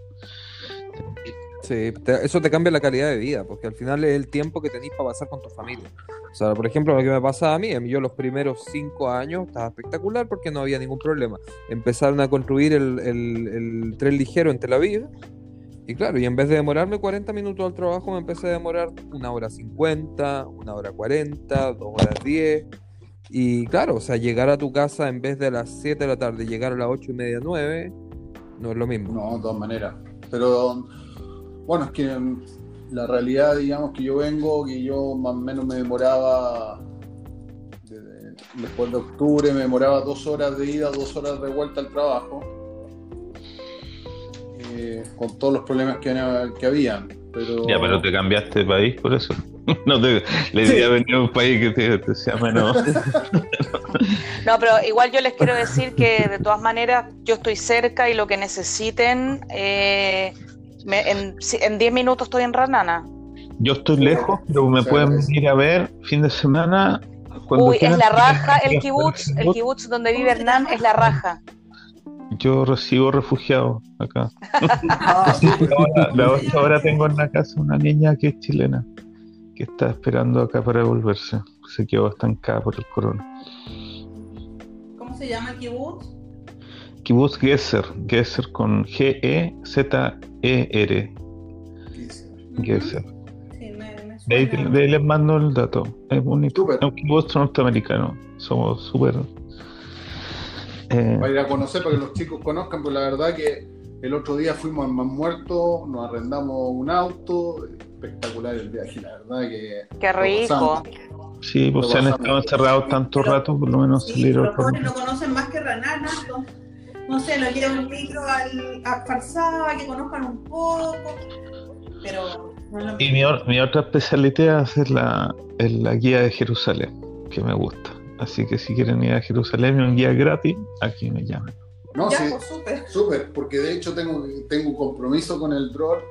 Speaker 2: Sí, te- eso te cambia la calidad de vida, porque al final es el tiempo que tenés para pasar con tu familia. O sea, por ejemplo, lo que me pasaba a mí, yo los primeros cinco años estaba espectacular porque no había ningún problema. Empezaron a construir el, el- el tren ligero en Tel Aviv, y claro, y en vez de demorarme 40 minutos al trabajo, me empecé a demorar una hora 50, una hora 40, dos horas 10. Y claro, o sea, llegar a tu casa en vez de a las 7 de la tarde, llegar a las 8 y media, 9, no es lo mismo.
Speaker 4: No, de todas maneras. Pero bueno, es que la realidad, digamos, que yo vengo, que yo más o menos me demoraba, desde- después de octubre, me demoraba dos horas de ida, dos horas de vuelta al trabajo, eh, con todos los problemas que, que habían. Pero,
Speaker 3: Ya, pero te cambiaste de país por eso. <laughs> No te, le diría venir a un país que te, te sea menos. <laughs>
Speaker 1: No, pero igual yo les quiero decir que de todas maneras yo estoy cerca y lo que necesiten, eh, me- en si- en 10 minutos estoy en Ranana.
Speaker 3: Yo estoy lejos, pero me
Speaker 4: Sí,
Speaker 3: pueden
Speaker 4: sí.
Speaker 3: venir a ver fin de semana. cuando
Speaker 1: Uy, es la raja, el kibutz, el kibutz donde vive Hernán es la raja.
Speaker 3: Yo recibo refugiados acá. <laughs>
Speaker 4: Ah,
Speaker 3: ahora- ahora tengo en la casa una niña que es chilena, que está esperando acá para devolverse. Se quedó estancada por el corona.
Speaker 5: ¿Cómo se llama el kibutz?
Speaker 3: Kibbutz Gesser, Gesser con G-E-Z-E-R. Gesser. De ahí, de ahí les mando el dato. Es bonito.
Speaker 4: Súper.
Speaker 3: Es un kibbutz norteamericano. Somos súper. eh,
Speaker 4: para ir a conocer, para que los chicos conozcan, pero la verdad que el otro día fuimos al Más Muerto, nos arrendamos un auto, espectacular el viaje, la verdad que...
Speaker 1: Qué rico.
Speaker 3: sí, pues se han estado encerrados tanto rato, por lo menos
Speaker 5: Sí,
Speaker 3: salieron.
Speaker 5: los pobres no conocen más que Ranana. No, no sé, lo llevan un micro al, a Farsaba, que conozcan un poco. Pero no es lo
Speaker 3: Y mi, or- mi otra especialidad es la, es la guía de Jerusalén, que me gusta. Así que si quieren ir a Jerusalén y un guía gratis, aquí me llaman.
Speaker 4: No,
Speaker 5: Ya,
Speaker 4: sí,
Speaker 5: pues súper.
Speaker 4: súper, porque de hecho tengo, tengo un compromiso con el DROR.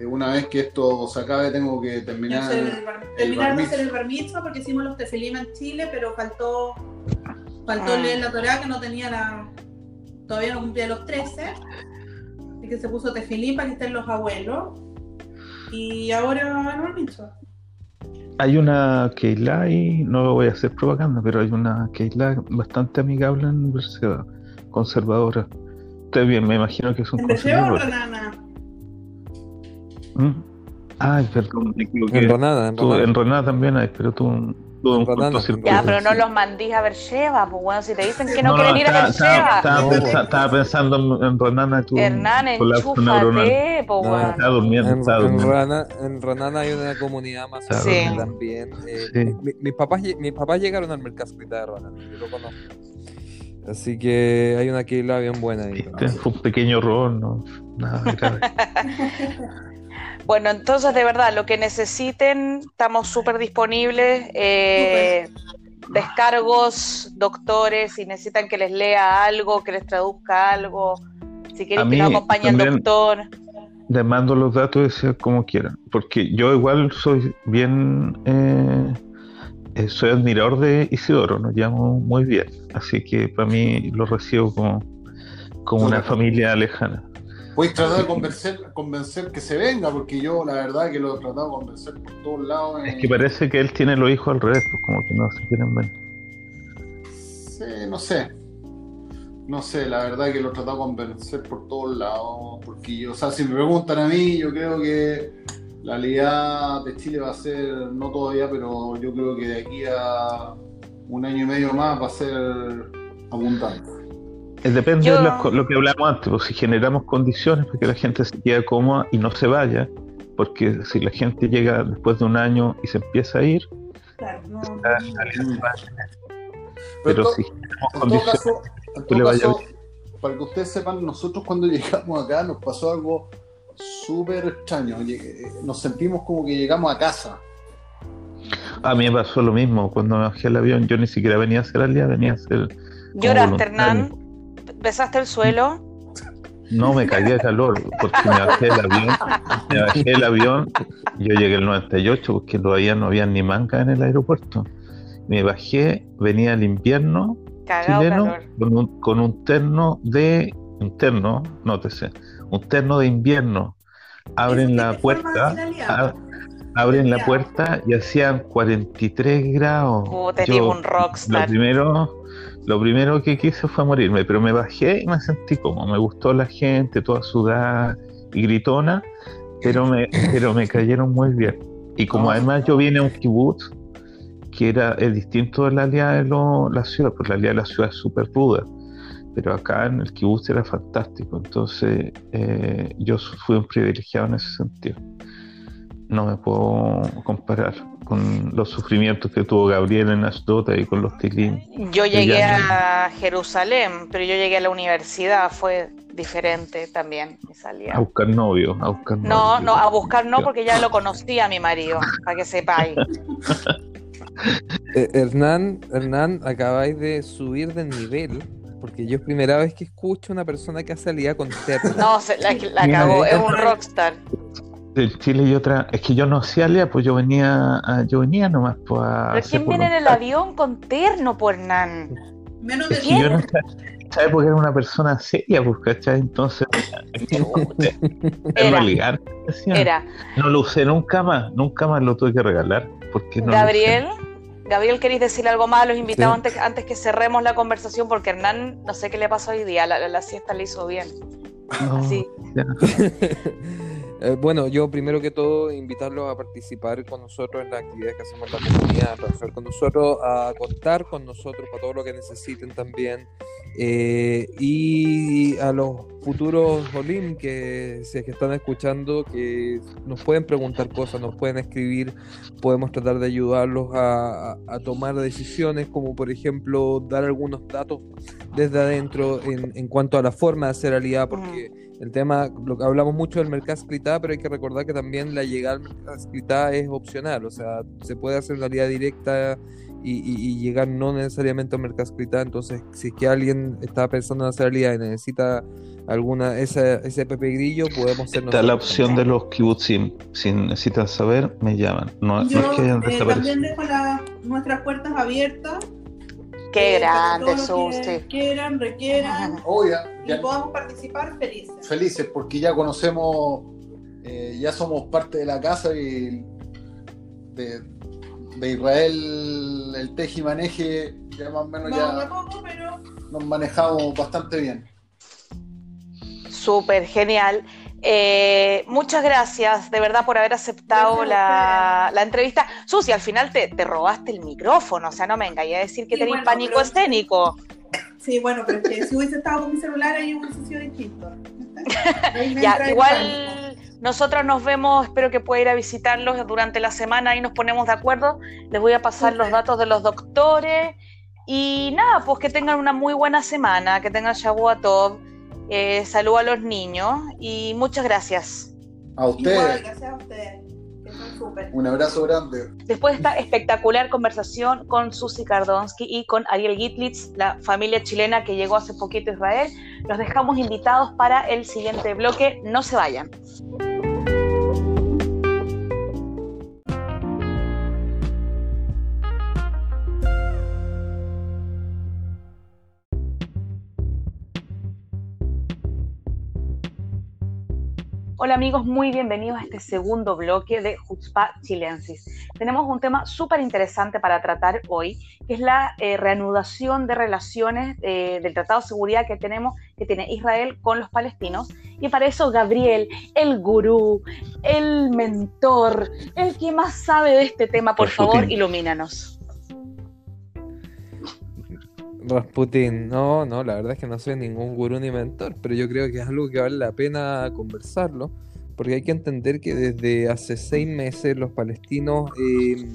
Speaker 4: Eh, Una vez que esto se acabe, tengo que terminar.
Speaker 5: hacer el bar-
Speaker 4: el
Speaker 5: Terminar
Speaker 4: bar
Speaker 5: de hacer
Speaker 4: mitzvah.
Speaker 5: el bar mitzvah porque hicimos los tefilim en Chile, pero faltó, faltó
Speaker 1: Ah.
Speaker 5: leer la Torah que no tenía la. Todavía no cumplía los 13. Así que se puso tefilim para que estén los abuelos. Y ahora bar mitzvah.
Speaker 3: Hay una Keilah y no voy a hacer propaganda, pero hay una Keilah bastante amigable en Berseba, conservadora. Usted bien, me imagino que es un
Speaker 5: ¿En
Speaker 3: conservador. ¿Mm? Ay, perdón, me equivoqué.
Speaker 2: En Ronada, en Ronada
Speaker 3: también hay, pero tú, un.
Speaker 1: Ya, pero no los mandís a Beersheba, pues bueno, si te dicen que no,
Speaker 3: No,
Speaker 1: quieren
Speaker 3: no,
Speaker 1: ir a
Speaker 3: estaba-
Speaker 1: Beersheba.
Speaker 3: estaba
Speaker 2: No,
Speaker 3: pensa-
Speaker 2: pues.
Speaker 3: estaba pensando en, en Ronana y tú.
Speaker 1: Hernán, enchúfate, pues
Speaker 2: No,
Speaker 1: bueno.
Speaker 3: Durmiendo,
Speaker 2: En,
Speaker 3: estaba
Speaker 2: en
Speaker 3: durmiendo.
Speaker 2: Rana- en Ranana hay una comunidad más.
Speaker 1: Sí.
Speaker 2: también. eh,
Speaker 3: Sí.
Speaker 2: mi- mis, papás, lle- mis papás llegaron al mercado de Ranana, yo lo conozco. Así que hay una Keila bien buena ahí.
Speaker 3: Fue un pequeño error, no, nada <laughs> grave.
Speaker 1: Bueno, entonces de verdad, lo que necesiten, estamos súper disponibles. eh, descargos, doctores, si necesitan que les lea algo, que les traduzca algo, si quieren que nos acompañe el doctor.
Speaker 3: Les mando los datos como quieran. Porque yo igual soy bien. eh, eh, soy admirador de Isidoro, nos llamo muy bien. Así que para mí lo recibo como, como una familia lejana.
Speaker 4: Puedes tratar de convencer, convencer que se venga, porque yo la verdad que lo he tratado de convencer por todos lados.
Speaker 3: Es
Speaker 4: eh,
Speaker 3: que parece que él tiene los hijos al revés, pues como que no se quieren ver.
Speaker 4: Sí, no sé. No sé, la verdad que lo he tratado de convencer por todos lados. Porque yo, o sea, si me preguntan a mí, yo creo que la liga de Chile va a ser, no todavía, pero yo creo que de aquí a un año y medio más va a ser abundante.
Speaker 3: Eh, Depende
Speaker 1: Yo-
Speaker 3: de lo que hablamos antes, pues, si generamos condiciones para que la gente se quede cómoda y no se vaya, porque si la gente llega después de un año y se empieza a ir,
Speaker 5: Claro, no.
Speaker 3: tener.
Speaker 4: Pero
Speaker 3: pero si generamos condiciones,
Speaker 4: caso, en
Speaker 3: que
Speaker 4: todo
Speaker 3: le vaya
Speaker 4: caso, para que ustedes sepan, nosotros cuando <laughs> llegamos acá nos pasó algo súper extraño. Llegué- Nos sentimos como que llegamos a casa.
Speaker 3: a mí me pasó lo mismo cuando me bajé el avión, yo ni siquiera venía a hacer al día, venía a hacer,
Speaker 1: ¿Lloraste. Hernán? ¿Besaste el suelo?
Speaker 3: no me caía de calor, porque me bajé del avión, me bajé del avión, yo llegué el 98, porque todavía no había ni manga en el aeropuerto. Me bajé, venía el invierno,
Speaker 1: Cagado
Speaker 3: chileno con un, con un terno de un terno, nótese, un terno de invierno abren la puerta, ab- abren la puerta y hacían 43 grados. Yo,
Speaker 1: un
Speaker 3: lo
Speaker 1: rockstar.
Speaker 3: primero, lo primero que quise fue morirme, pero me bajé y me sentí como, me gustó la gente, toda sudada y gritona, pero me, pero me cayeron muy bien. Y como
Speaker 4: Ah.
Speaker 3: además yo vine a un kibutz, que era es distinto de la alianza de lo- la ciudad, porque la alianza de la ciudad es súper ruda, pero acá en el kibutz era fantástico, entonces eh, yo fui un privilegiado en ese sentido. No me puedo comparar con los sufrimientos que tuvo Gabriel en Ashdod y con los Tilim.
Speaker 1: Yo llegué a Jerusalén, pero yo llegué a la universidad, fue diferente también mi salida.
Speaker 3: A buscar novio, a buscar
Speaker 1: No,
Speaker 3: novio.
Speaker 1: no, a buscar no, porque ya lo conocía a mi marido, para que sepáis. <laughs>
Speaker 2: Eh, Hernán, Hernán, acabáis de subir de nivel, porque yo es primera vez que escucho a una persona que hace alianza con terno.
Speaker 1: No, se, la, la
Speaker 2: Mi
Speaker 1: cagó, es un rockstar.
Speaker 3: Del Chile y otra. Es que yo no hacía alea, pues yo venía, a- yo venía nomás pues, a
Speaker 1: ¿Pero quién viene en el avión con terno, por Hernán?
Speaker 5: Menos de
Speaker 3: yo no ¿sabes? Porque era una persona seria, pues, ¿cachai? Entonces,
Speaker 1: Era.
Speaker 3: No lo usé nunca más, nunca más lo tuve que regalar. Porque no
Speaker 1: Gabriel. Gabriel, ¿queréis decirle algo más a los invitados
Speaker 2: Sí.
Speaker 1: antes, antes que cerremos la conversación? Porque Hernán, no sé qué le pasó hoy día, la, la- la siesta le hizo bien.
Speaker 3: No,
Speaker 1: Así. <laughs>
Speaker 2: Eh, bueno, yo primero que todo invitarlos a participar con nosotros en las actividades que hacemos en la comunidad, a trabajar con nosotros, a contar con nosotros para todo lo que necesiten también. Eh, y a los futuros Olim que que están escuchando, que nos pueden preguntar cosas, nos pueden escribir, podemos tratar de ayudarlos a, a- tomar decisiones, como por ejemplo dar algunos datos desde adentro en, en cuanto a la forma de hacer alianza, porque el tema, lo que hablamos mucho del mercado escrita, pero hay que recordar que también la llegada al mercado escrita es opcional, o sea, se puede hacer una alianza directa y, y- y llegar no necesariamente al mercado escrita, entonces si es que alguien está pensando en hacer alianza y necesita alguna esa, ese Pepe Grillo, podemos ser
Speaker 3: Está la opción de los kibbutzim. Si necesitan saber, me llaman. No, es que hayan
Speaker 5: eh, también dejo la- nuestras puertas abiertas.
Speaker 1: Qué
Speaker 5: eh,
Speaker 1: grande, Susi.
Speaker 5: Quieran, requieran <laughs>
Speaker 4: Oh, ya,
Speaker 5: y podamos participar felices.
Speaker 4: felices porque ya conocemos, eh, ya somos parte de la casa y de, de Israel, el teje y maneje, ya más o menos
Speaker 5: de
Speaker 4: ya
Speaker 5: poco, pero
Speaker 4: nos manejamos bastante bien.
Speaker 1: Súper genial. Eh, muchas gracias, de verdad, por haber aceptado la, la entrevista. Susi, al final te, te robaste el micrófono, o sea, no me engañé a decir que
Speaker 5: Sí,
Speaker 1: tenéis
Speaker 5: bueno,
Speaker 1: pánico
Speaker 5: pero-
Speaker 1: escénico.
Speaker 5: sí, bueno, pero es que si hubiese estado con mi celular ahí hubiese sido distinto. <laughs>
Speaker 1: Ya, igual nosotros nos vemos, espero que pueda ir a visitarlos durante la semana y nos ponemos de acuerdo. Les voy a pasar los datos de los doctores y nada, pues que tengan una muy buena semana, que tengan Shavua Tov, eh, salud a los niños y muchas gracias.
Speaker 4: A ustedes,
Speaker 5: Igual, gracias a ustedes. Que son súper.
Speaker 4: un abrazo grande.
Speaker 1: Después de esta espectacular conversación con Susi Kardonsky y con Ariel Gitlitz, la familia chilena que llegó hace poquito a Israel, los dejamos invitados para el siguiente bloque. No se vayan. Hola amigos, muy bienvenidos a este segundo bloque de Jutzpa Chilensis. Tenemos un tema súper interesante para tratar hoy, que es la eh, reanudación de relaciones eh, del Tratado de Seguridad que tenemos, que tiene Israel con los palestinos. Y para eso Gabriel, el gurú, el mentor, el que más sabe de este tema, por
Speaker 3: Rasputín.
Speaker 1: favor, ilumínanos.
Speaker 2: Rasputin, no, no, la verdad es que no soy ningún gurú ni mentor, pero yo creo que es algo que vale la pena conversarlo, porque hay que entender que desde hace seis meses los palestinos eh,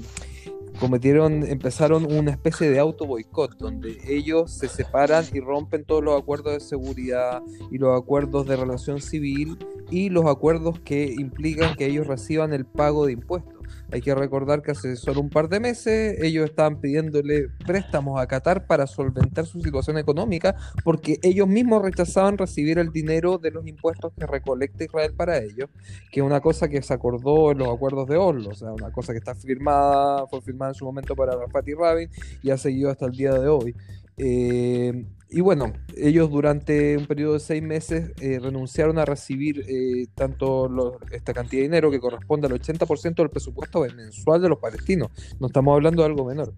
Speaker 2: cometieron, empezaron una especie de auto boicot, donde ellos se separan y rompen todos los acuerdos de seguridad y los acuerdos de relación civil y los acuerdos que implican que ellos reciban el pago de impuestos. Hay que recordar que hace solo un par de meses ellos estaban pidiéndole préstamos a Qatar para solventar su situación económica porque ellos mismos rechazaban recibir el dinero de los impuestos que recolecta Israel para ellos, que es una cosa que se acordó en los acuerdos de Oslo, o sea, una cosa que está firmada, fue firmada en su momento para Rafat y Rabin y ha seguido hasta el día de hoy. Eh, y bueno, ellos durante un periodo de seis meses eh, renunciaron a recibir eh, tanto esta cantidad de dinero que corresponde al 80% del presupuesto mensual de los palestinos. No estamos hablando de algo menor.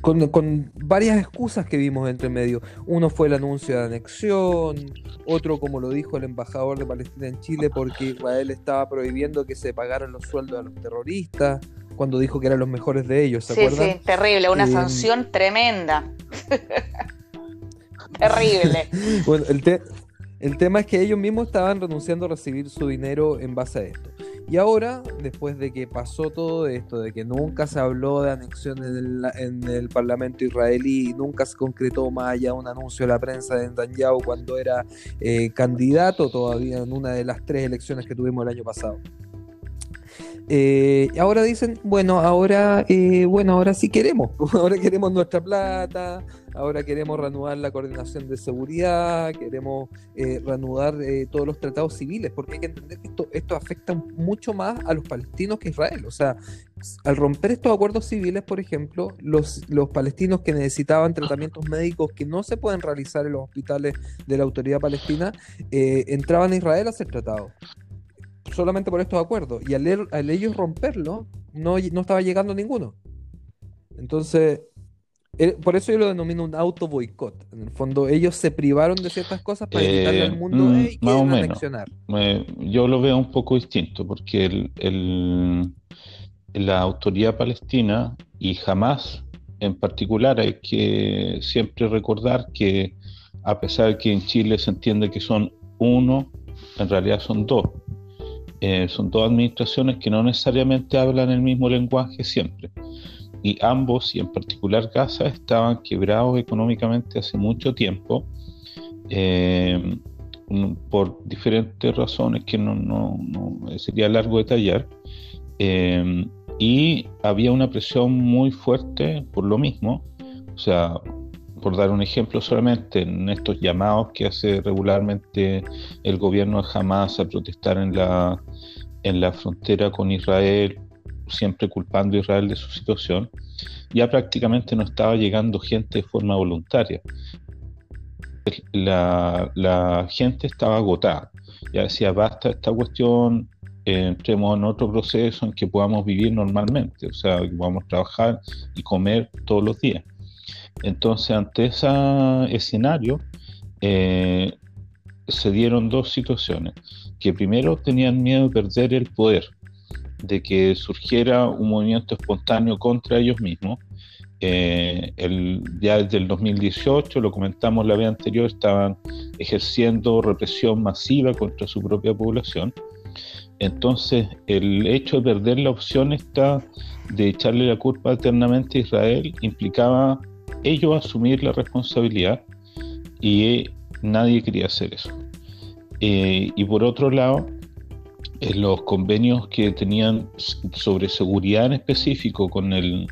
Speaker 2: Con, con, varias excusas que vimos entre medio. Uno fue el anuncio de anexión, otro, como lo dijo el embajador de Palestina en Chile, porque Israel estaba prohibiendo que se pagaran los sueldos a los terroristas cuando dijo que eran los mejores de ellos, ¿se sí, acuerdan? Sí,
Speaker 1: terrible, una eh, sanción tremenda. <laughs> terrible. <laughs>
Speaker 2: bueno, el, tema es que ellos mismos estaban renunciando a recibir su dinero en base a esto. Y ahora, después de que pasó todo esto, de que nunca se habló de anexión en el, Parlamento israelí, nunca se concretó más allá un anuncio de la prensa de Netanyahu cuando era eh, candidato todavía en una de las tres elecciones que tuvimos el año pasado. Eh, ahora dicen, bueno, ahora, eh, bueno, ahora sí queremos, <laughs> ahora queremos nuestra plata, ahora queremos reanudar la coordinación de seguridad, queremos eh, reanudar todos los tratados civiles, porque hay que entender que esto, esto afecta mucho más a los palestinos que a Israel. O sea, al romper estos acuerdos civiles, por ejemplo, los, los palestinos que necesitaban tratamientos médicos que no se pueden realizar en los hospitales de la autoridad palestina, entraban a Israel a ser tratados solamente por estos acuerdos. Y al, ellos romperlo, no, no estaba llegando ninguno. Entonces, eh, por eso yo lo denomino un auto boicot. En el fondo, ellos se privaron de ciertas cosas para evitarle al mundo
Speaker 3: mm, más o menos. yo lo veo un poco distinto, porque el, la autoridad palestina y jamás en particular hay que siempre recordar que a pesar de que en Chile se entiende que son uno, en realidad son dos. Eh, son dos administraciones que no necesariamente hablan el mismo lenguaje siempre. Y ambos, y en particular Gaza, estaban quebrados económicamente hace mucho tiempo eh, por diferentes razones que no, no, no sería largo detallar. Eh, y había una presión muy fuerte por lo mismo. O sea, por dar un ejemplo solamente, en estos llamados que hace regularmente el gobierno de Hamas a protestar en la, en la frontera con Israel, siempre culpando a Israel de su situación, ya prácticamente no estaba llegando gente de forma voluntaria. La, la gente estaba agotada, ya decía, basta esta cuestión, entremos en otro proceso en que podamos vivir normalmente, o sea, que podamos trabajar y comer todos los días. Entonces, ante ese escenario, eh, se dieron dos situaciones, que primero tenían miedo de perder el poder, de que surgiera un movimiento espontáneo contra ellos mismos. Eh, ya desde el 2018, lo comentamos la vez anterior, estaban ejerciendo represión masiva contra su propia población. Entonces, el hecho de perder la opción esta de echarle la culpa eternamente a Israel implicaba ellos asumir la responsabilidad y nadie quería hacer eso. Eh, y por otro lado, en los convenios que tenían sobre seguridad en específico con, el,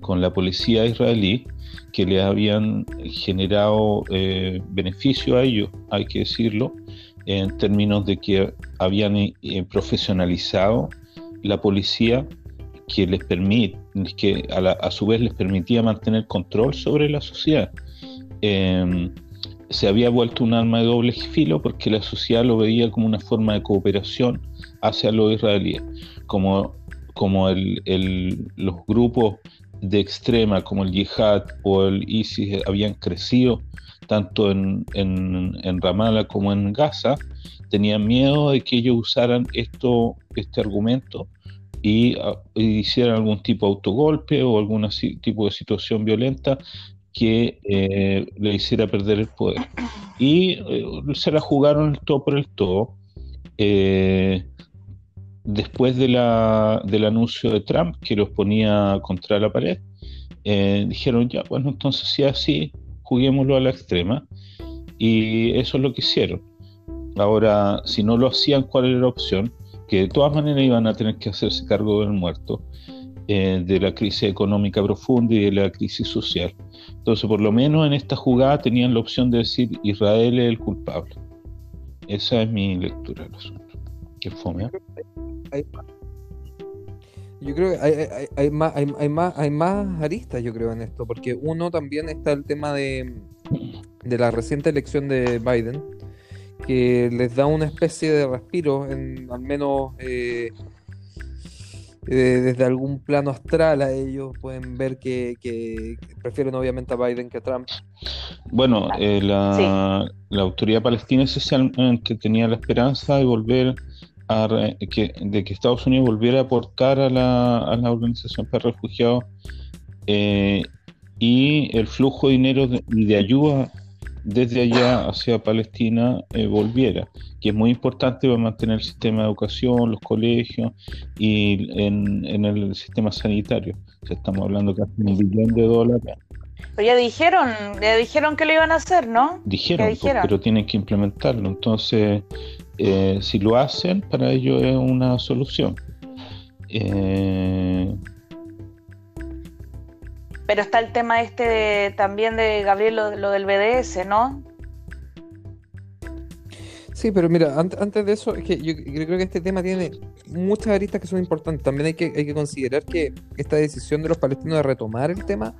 Speaker 3: con la policía israelí, que le habían generado eh, beneficio a ellos, hay que decirlo, en términos de que habían eh, profesionalizado la policía que les permite, que a, su vez les permitía mantener control sobre la sociedad. Em, se había vuelto un arma de doble filo porque la sociedad lo veía como una forma de cooperación hacia los israelíes, como, como los grupos de extrema como el yihad o el ISIS habían crecido tanto en, en, en Ramallah como en Gaza, tenían miedo de que ellos usaran esto, este argumento y, ah, hicieran algún tipo de autogolpe o algún tipo de situación violenta que eh, le hiciera perder el poder. Y eh, se la jugaron el todo por el todo. Eh, después de la, del anuncio de Trump, que los ponía contra la pared, dijeron, ya, bueno, entonces si así, juguémoslo a la extrema. Y eso es lo que hicieron. Ahora, si no lo hacían, ¿cuál era la opción? Que de todas maneras iban a tener que hacerse cargo del muerto, eh, de la crisis económica profunda y de la crisis social. Entonces, por lo menos en esta jugada tenían la opción de decir Israel es el culpable. Esa es mi lectura del asunto. Qué fome.
Speaker 2: Yo creo que hay, hay, más, hay, más, hay más aristas, yo creo, en esto, porque uno también está el tema de, de la reciente elección de Biden, que les da una especie de respiro, en, al menos eh, eh, desde algún plano astral a ellos, pueden ver que, prefieren obviamente a Biden que a Trump.
Speaker 3: Bueno, eh, la, la, autoridad palestina que tenía la esperanza de volver a, que, de que Estados Unidos volviera a aportar a la, a la Organización para Refugiados y el flujo de dinero y de ayuda desde allá hacia Palestina eh, volviera, que es muy importante para mantener el sistema de educación, los colegios y en, el sistema sanitario. estamos hablando casi de un billón de dólares.
Speaker 1: Pero ya dijeron, ya dijeron que lo iban a hacer, ¿no?
Speaker 3: Dijeron, pues, pero tienen que implementarlo. Entonces, eh, si lo hacen, para ello es una solución. Eh,
Speaker 1: pero está el tema este también de Gabriel, lo, del BDS, ¿no?
Speaker 2: Sí, pero mira, antes, de eso, es que yo, creo que este tema tiene muchas aristas que son importantes. También hay que, hay que considerar que esta decisión de los palestinos de retomar el tema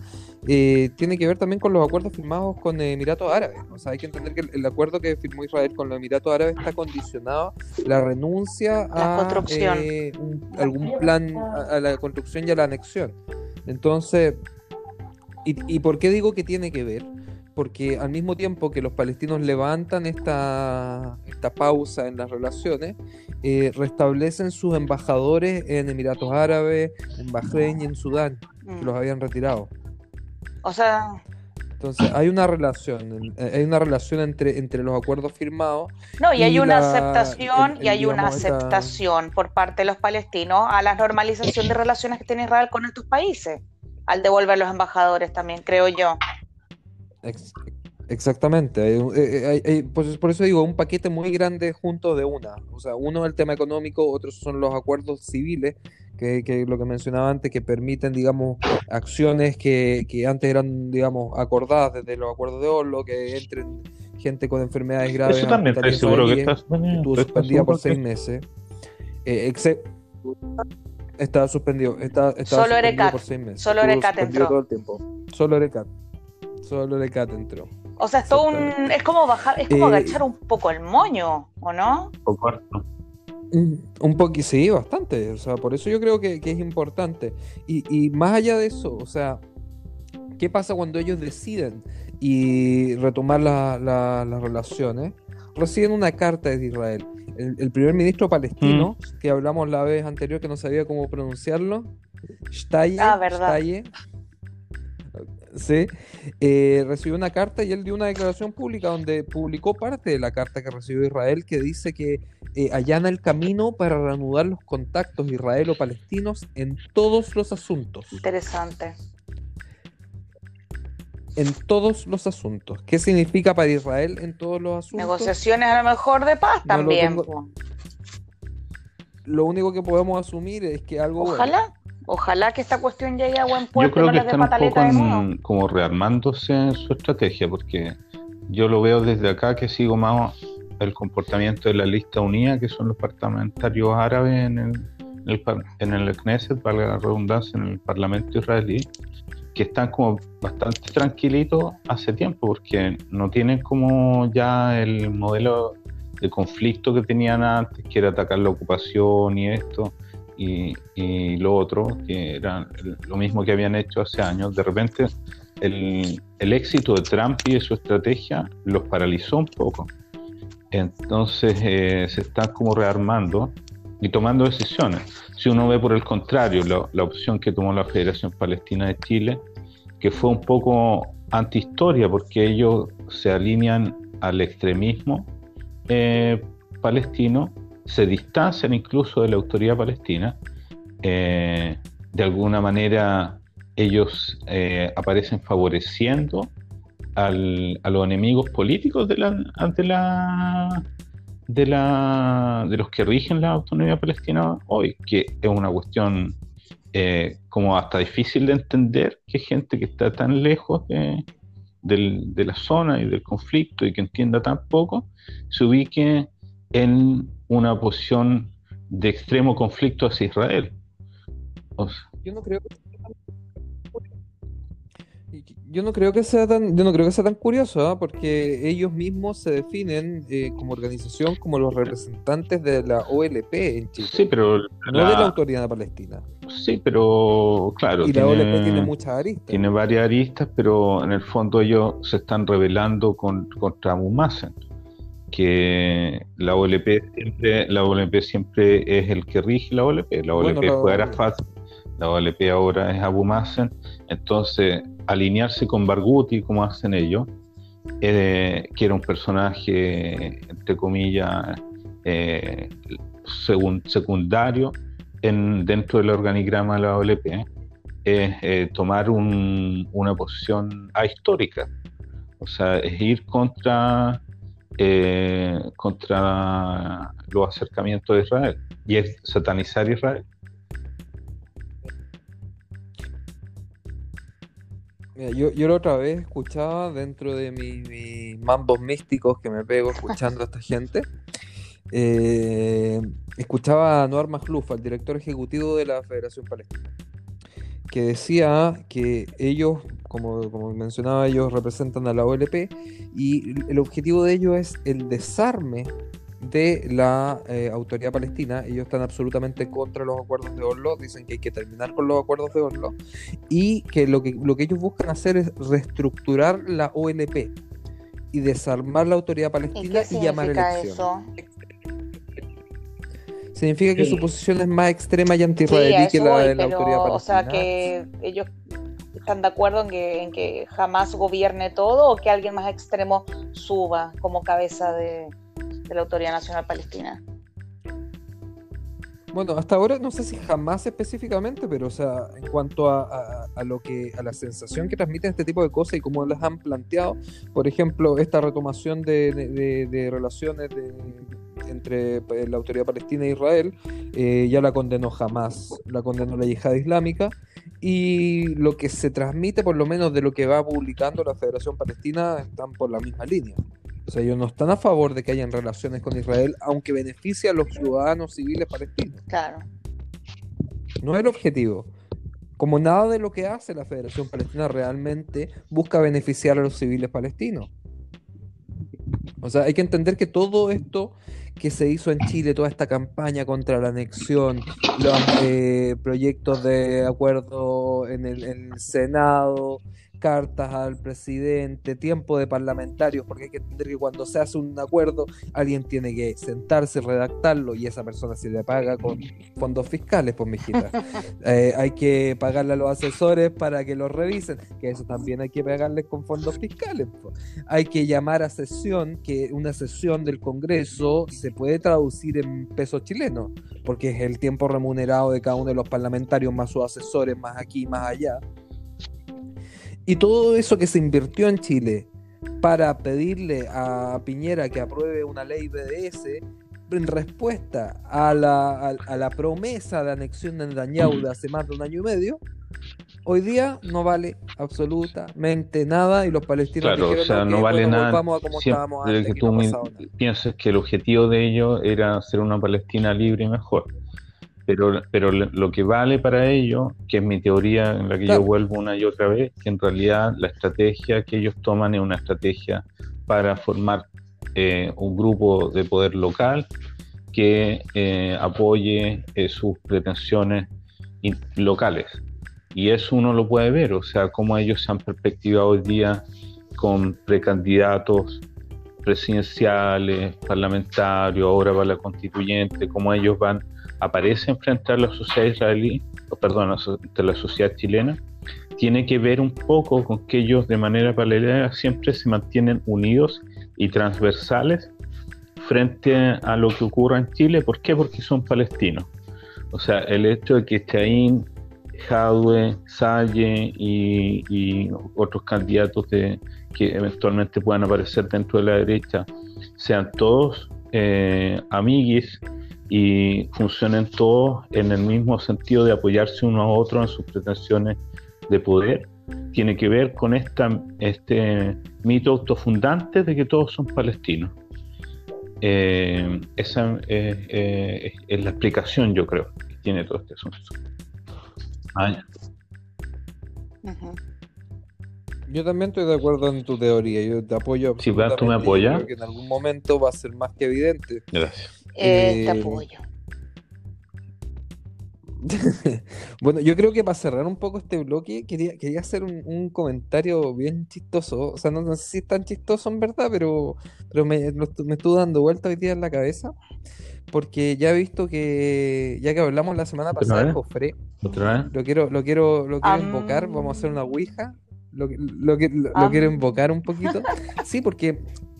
Speaker 2: eh, tiene que ver también con los acuerdos firmados con Emiratos Árabes. O sea, hay que entender que el, acuerdo que firmó Israel con los Emiratos Árabes está condicionado la renuncia a eh, algún plan, a la construcción y a la anexión. Entonces, ¿Y, por qué digo que tiene que ver? Porque al mismo tiempo que los palestinos levantan esta, esta pausa en las relaciones, eh, restablecen sus embajadores en Emiratos Árabes, en Bahrein y en Sudán, que mm. los habían retirado.
Speaker 1: O sea,
Speaker 2: entonces hay una relación, eh, hay una relación entre, entre los acuerdos firmados.
Speaker 1: No, y hay una aceptación, y hay una aceptación por parte de los palestinos a la normalización de relaciones que tiene Israel con estos países al devolver los embajadores también, creo yo.
Speaker 2: exactamente, eh, eh, pues por eso digo, un paquete muy grande junto de una. O sea, uno es el tema económico, otros son los acuerdos civiles, que, que lo que mencionaba antes, que permiten, digamos, acciones que, que antes eran, digamos, acordadas desde los acuerdos de Oslo, que entren gente con enfermedades graves.
Speaker 3: Eso también estoy seguro que estás
Speaker 2: Estuvo suspendida por seis meses. Eh, estaba suspendido. Está,
Speaker 1: Solo Erecat. Por seis meses. Solo Erecat entró.
Speaker 2: Todo el tiempo. Solo Erecat. Solo Erecat entró.
Speaker 1: O sea, es todo un. Es como bajar, es como eh, agachar un poco el moño, ¿o no? Un poco
Speaker 2: Un poco, sí, bastante. O sea, por eso yo creo que, es importante. Y, y, más allá de eso, o sea, ¿qué pasa cuando ellos deciden y retomar las relaciones? Reciben una carta de Israel el, primer ministro palestino, mm. que hablamos la vez anterior que no sabía cómo pronunciarlo, Shtaye,
Speaker 1: ah, verdad.
Speaker 2: sí, eh, recibió una carta y él dio una declaración pública donde publicó parte de la carta que recibió Israel que dice que eh, allana el camino para reanudar los contactos israelo-palestinos en todos los asuntos.
Speaker 1: Interesante
Speaker 2: en todos los asuntos. ¿Qué significa para Israel en todos los asuntos?
Speaker 1: Negociaciones a lo mejor de paz también.
Speaker 2: Lo, único que podemos asumir es que algo.
Speaker 1: Ojalá, ojalá que esta cuestión llegue a buen puerto.
Speaker 3: Yo creo que están un poco como rearmándose en su estrategia, porque yo lo veo desde acá que sigo más el comportamiento de la lista unida, que son los parlamentarios árabes en el, en el Knesset, para la redundancia, en el Parlamento israelí que están como bastante tranquilitos hace tiempo, porque no tienen como ya el modelo de conflicto que tenían antes, que era atacar la ocupación y esto, y, lo otro, que era lo mismo que habían hecho hace años. De repente, el, el éxito de Trump y de su estrategia los paralizó un poco. Entonces eh, se están como rearmando y tomando decisiones. Si uno ve por el contrario la, opción que tomó la Federación Palestina de Chile, que fue un poco antihistoria porque ellos se alinean al extremismo eh, palestino, se distancian incluso de la autoridad palestina, eh, de alguna manera ellos eh, aparecen favoreciendo a los enemigos políticos de la, ante la de, la, de los que rigen la autonomía palestina hoy, que es una cuestión eh, como hasta difícil de entender que gente que está tan lejos de, de, la zona y del conflicto y que entienda tan poco, se ubique en una posición de extremo conflicto hacia Israel.
Speaker 2: yo no creo que yo no creo que sea tan, yo no creo que sea tan curioso, ¿ah? porque ellos mismos se definen eh, como organización como los representantes de la OLP en Chile.
Speaker 3: Sí, pero
Speaker 2: no de la autoridad palestina.
Speaker 3: Sí, pero claro.
Speaker 2: Y la OLP tiene muchas aristas.
Speaker 3: Tiene varias aristas, pero en el fondo ellos se están rebelando con, contra Abu Mazen que la OLP siempre, la OLP siempre es el que rige la OLP. La OLP fue Arafat, la OLP ahora es Abu Mazen. Entonces, alinearse con Barghouti, como hacen ellos, eh, que era un personaje, entre comillas, eh, secundario en, dentro del organigrama de la OLP, es eh, tomar una posición ahistórica. O sea, es ir contra, contra los acercamientos de Israel y es satanizar Israel.
Speaker 2: Yo, yo la otra vez escuchaba dentro de mis mambos místicos que me pego escuchando a esta gente, eh, escuchaba a Noar Magluf, el director ejecutivo de la Federación Palestina, que decía que ellos, como, como mencionaba, ellos representan a la OLP y el objetivo de ellos es el desarme de la eh, autoridad palestina. Ellos están absolutamente contra los acuerdos de Oslo, dicen que hay que terminar con los acuerdos de Oslo y que lo que, lo que ellos buscan hacer es reestructurar la OLP y desarmar la autoridad palestina y, llamar elecciones. Eso? Significa que su posición es más extrema y anti-israelí que la de la autoridad palestina.
Speaker 1: O sea, que ellos están de acuerdo en que, en que jamás gobierne todo o que alguien más extremo suba como cabeza de, de la Autoridad Nacional Palestina.
Speaker 2: Bueno, hasta ahora no sé si jamás específicamente, pero o sea, en cuanto a, lo que a la sensación que transmiten este tipo de cosas y cómo las han planteado, por ejemplo, esta retomación de, relaciones entre eh, la autoridad palestina e Israel, eh, ya la condenó jamás, la condenó la yihad islámica y lo que se transmite, por lo menos de lo que va publicando la Federación Palestina, están por la misma línea. O sea, ellos no están a favor de que hayan relaciones con Israel, aunque beneficie a los ciudadanos civiles palestinos.
Speaker 1: Claro.
Speaker 2: No es el objetivo. Como nada de lo que hace la Federación Palestina realmente busca beneficiar a los civiles palestinos. O sea, hay que entender que todo esto que se hizo en Chile, toda esta campaña contra la anexión, los eh, proyectos de acuerdo en el Senado, cartas al presidente, tiempo de parlamentarios, porque hay que entender que cuando se hace un acuerdo, alguien tiene que sentarse, redactarlo y esa persona se le paga con fondos fiscales, pues mijita. <laughs> Eh, hay que pagarle a los asesores para que lo revisen, que eso también hay que pagarles con fondos fiscales. Hay que llamar a sesión, que una sesión del Congreso se puede traducir en pesos chilenos, porque es el tiempo remunerado de cada uno de los parlamentarios, más sus asesores, más aquí, más allá. Y todo eso que se invirtió en Chile para pedirle a Piñera que apruebe una ley BDS en respuesta a la, a, la promesa de anexión de Dañauda hace más de un año y medio, hoy día no vale absolutamente nada y los palestinos
Speaker 3: claro, o sea, no vale nada. como que tú piensas que el objetivo de ellos era hacer una Palestina libre y mejor pero, pero lo que vale para ello, que es mi teoría en la que yo vuelvo una y otra vez, que en realidad la estrategia que ellos toman es una estrategia para formar eh, un grupo de poder local que eh, apoye eh, sus pretensiones locales. Y eso uno lo puede ver, o sea, cómo ellos se han perspectivado hoy día con precandidatos presidenciales, parlamentarios, ahora para la constituyente, cómo ellos van aparecen frente a la sociedad israelí, perdón, ante la sociedad chilena, tiene que ver un poco con que ellos de manera paralela siempre se mantienen unidos y transversales frente a lo que ocurre en Chile. ¿Por qué? Porque son palestinos. O sea, el hecho de que Chaín, Jadwe, Salle y, otros candidatos de, que eventualmente puedan aparecer dentro de la derecha sean todos eh, amiguis y funcionen todos en el mismo sentido de apoyarse uno a otro en sus pretensiones de poder, tiene que ver con esta, este mito autofundante de que todos son palestinos. Eh, esa eh, es la explicación, yo creo, que tiene todo este asunto. Ah.
Speaker 2: Yo también estoy de acuerdo en tu teoría, yo te apoyo.
Speaker 3: Sí, pero tú me apoyas.
Speaker 2: creo que en algún momento va a ser más que evidente.
Speaker 3: gracias.
Speaker 1: Eh, te
Speaker 2: Eh,
Speaker 1: apoyo. <laughs>
Speaker 2: bueno, yo creo que para cerrar un poco este bloque, quería, quería hacer un, un comentario bien chistoso. O sea, no, no sé si es tan chistoso en verdad, pero, pero me, lo me estuvo dando vuelta hoy día en la cabeza. Porque ya he visto que, ya que hablamos la semana
Speaker 3: ¿Otra
Speaker 2: pasada de? Jofre, lo quiero, lo quiero, lo quiero invocar, vamos a hacer una ouija. Lo, que- lo, que- lo- lo
Speaker 1: Am.
Speaker 2: quiero invocar un poquito. <laughs> Sí, porque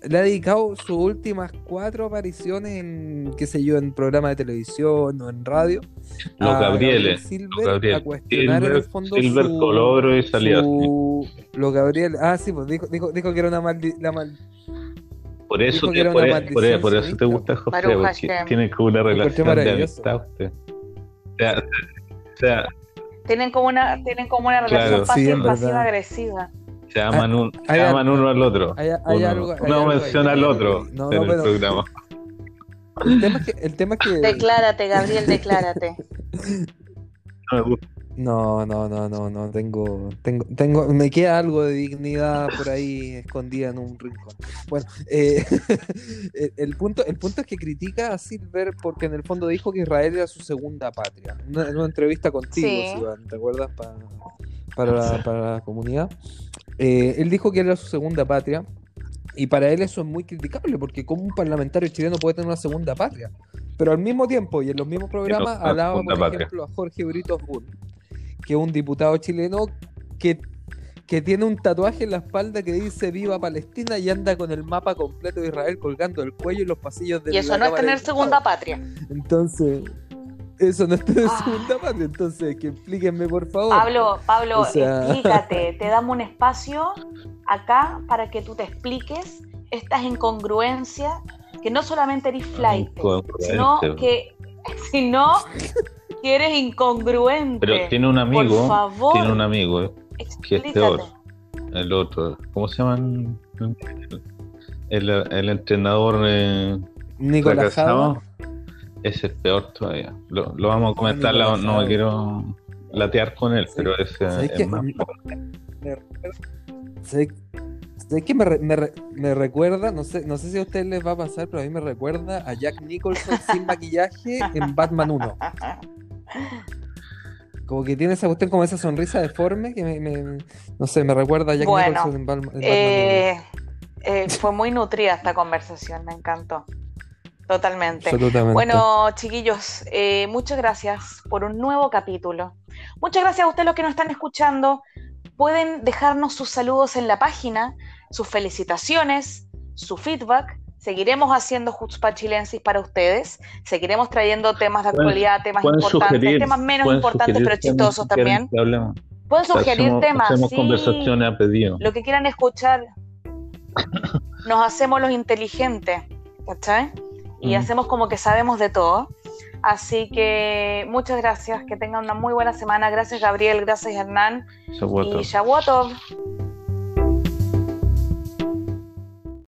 Speaker 2: le ha dedicado sus últimas cuatro apariciones en, qué sé yo, en programas de televisión o en radio.
Speaker 3: Los
Speaker 2: a
Speaker 3: Gabrieles.
Speaker 2: Silver
Speaker 3: Los Gabriel.
Speaker 2: a cuestionar en el
Speaker 3: Silver,
Speaker 2: fondo
Speaker 3: Silver
Speaker 2: su,
Speaker 3: y salía así.
Speaker 2: su- Los Gabriel, ah, sí, pues dijo, dijo, dijo que era una maldi- la mal-
Speaker 3: Por eso, te-
Speaker 2: era
Speaker 3: por,
Speaker 2: una
Speaker 3: e- por e- por eso te gusta José, porque tiene como una relación de amistad usted. O sea, o sea,
Speaker 1: Tienen como una, tienen como una relación
Speaker 3: Claro.
Speaker 2: Sí,
Speaker 1: pasiva-agresiva.
Speaker 3: se aman, un, se
Speaker 2: hay
Speaker 3: aman
Speaker 2: algo-
Speaker 3: uno al otro.
Speaker 2: hay- hay
Speaker 3: uno
Speaker 2: algo-
Speaker 3: menciona al otro.
Speaker 2: No,
Speaker 3: en
Speaker 2: no,
Speaker 3: el
Speaker 2: pero-
Speaker 3: programa.
Speaker 2: El tema es que, el tema es que
Speaker 1: Declárate, Gabriel, declárate. <laughs>
Speaker 3: No me gusta.
Speaker 2: No, no, no, no, no, tengo, tengo, tengo, me queda algo de dignidad por ahí escondida en un rincón. Bueno, eh, <laughs> el, punto, el punto es que critica a Silver porque en el fondo dijo que Israel era su segunda patria. Una- en una entrevista contigo,
Speaker 1: Sí.
Speaker 2: Sivan, ¿te acuerdas? Pa- para, la, para la comunidad. Eh, él dijo que era su segunda patria. Y para él eso es muy criticable, porque como un parlamentario chileno puede tener una segunda patria. Pero al mismo tiempo, y en los mismos programas, hablaba, por
Speaker 3: patria.
Speaker 2: ejemplo, a Jorge Brito Bull, que un diputado chileno que, que tiene un tatuaje en la espalda que dice Viva Palestina y anda con el mapa completo de Israel colgando el cuello en los pasillos de
Speaker 1: Y eso
Speaker 2: la
Speaker 1: no es tener segunda patria.
Speaker 2: Entonces, eso no es tener
Speaker 1: Ah.
Speaker 2: segunda patria. Entonces, que explíquenme, por favor.
Speaker 1: Pablo, Pablo,
Speaker 2: O sea-
Speaker 1: explícate. Te damos un espacio acá para que tú te expliques estas incongruencias que no solamente eres flight, sino que, <laughs> sino que eres incongruente.
Speaker 3: Pero tiene un amigo,
Speaker 1: Por favor,
Speaker 3: tiene un amigo, eh, que es peor. El otro, ¿cómo se llaman? El, el entrenador eh,
Speaker 2: Nicolás. Jadot.
Speaker 3: Ese es peor todavía. Lo, lo vamos a comentar,
Speaker 2: Nicolás
Speaker 3: la- no me quiero latear con él,
Speaker 2: Sí.
Speaker 3: pero ese
Speaker 2: ¿Sabes
Speaker 3: es
Speaker 2: qué?
Speaker 3: más.
Speaker 2: Me- ¿Sabes sabes qué me, re- me re- me recuerda? No sé, no sé si a ustedes les va a pasar, pero a mí me recuerda a Jack Nicholson sin maquillaje en Batman 1. Como que tiene esa cuestión, como esa sonrisa deforme que me, me- no sé, me recuerda a Jack
Speaker 1: Bueno,
Speaker 2: Nicholson en, Batman- en Batman
Speaker 1: Eh, eh, fue muy nutrida esta conversación, me encantó.
Speaker 2: 1.
Speaker 1: Totalmente. Bueno, chiquillos, eh, muchas gracias por un nuevo capítulo. Muchas gracias a ustedes los que nos están escuchando. Pueden dejarnos sus saludos en la página, sus felicitaciones, su feedback. Seguiremos haciendo Jutzpa Chilensis para ustedes. Seguiremos trayendo temas de actualidad, temas importantes,
Speaker 3: sugerir,
Speaker 1: temas menos importantes pero chistosos también. Pueden sugerir
Speaker 3: hacemos,
Speaker 1: temas,
Speaker 3: hacemos
Speaker 1: sí,
Speaker 3: conversaciones a pedido.
Speaker 1: lo que quieran escuchar. Nos hacemos los inteligentes, ¿cachai? Y
Speaker 3: Mm.
Speaker 1: hacemos como que sabemos de todo. Así que muchas gracias, que tengan una muy buena semana. Gracias Gabriel, gracias Hernán y Shavuotov.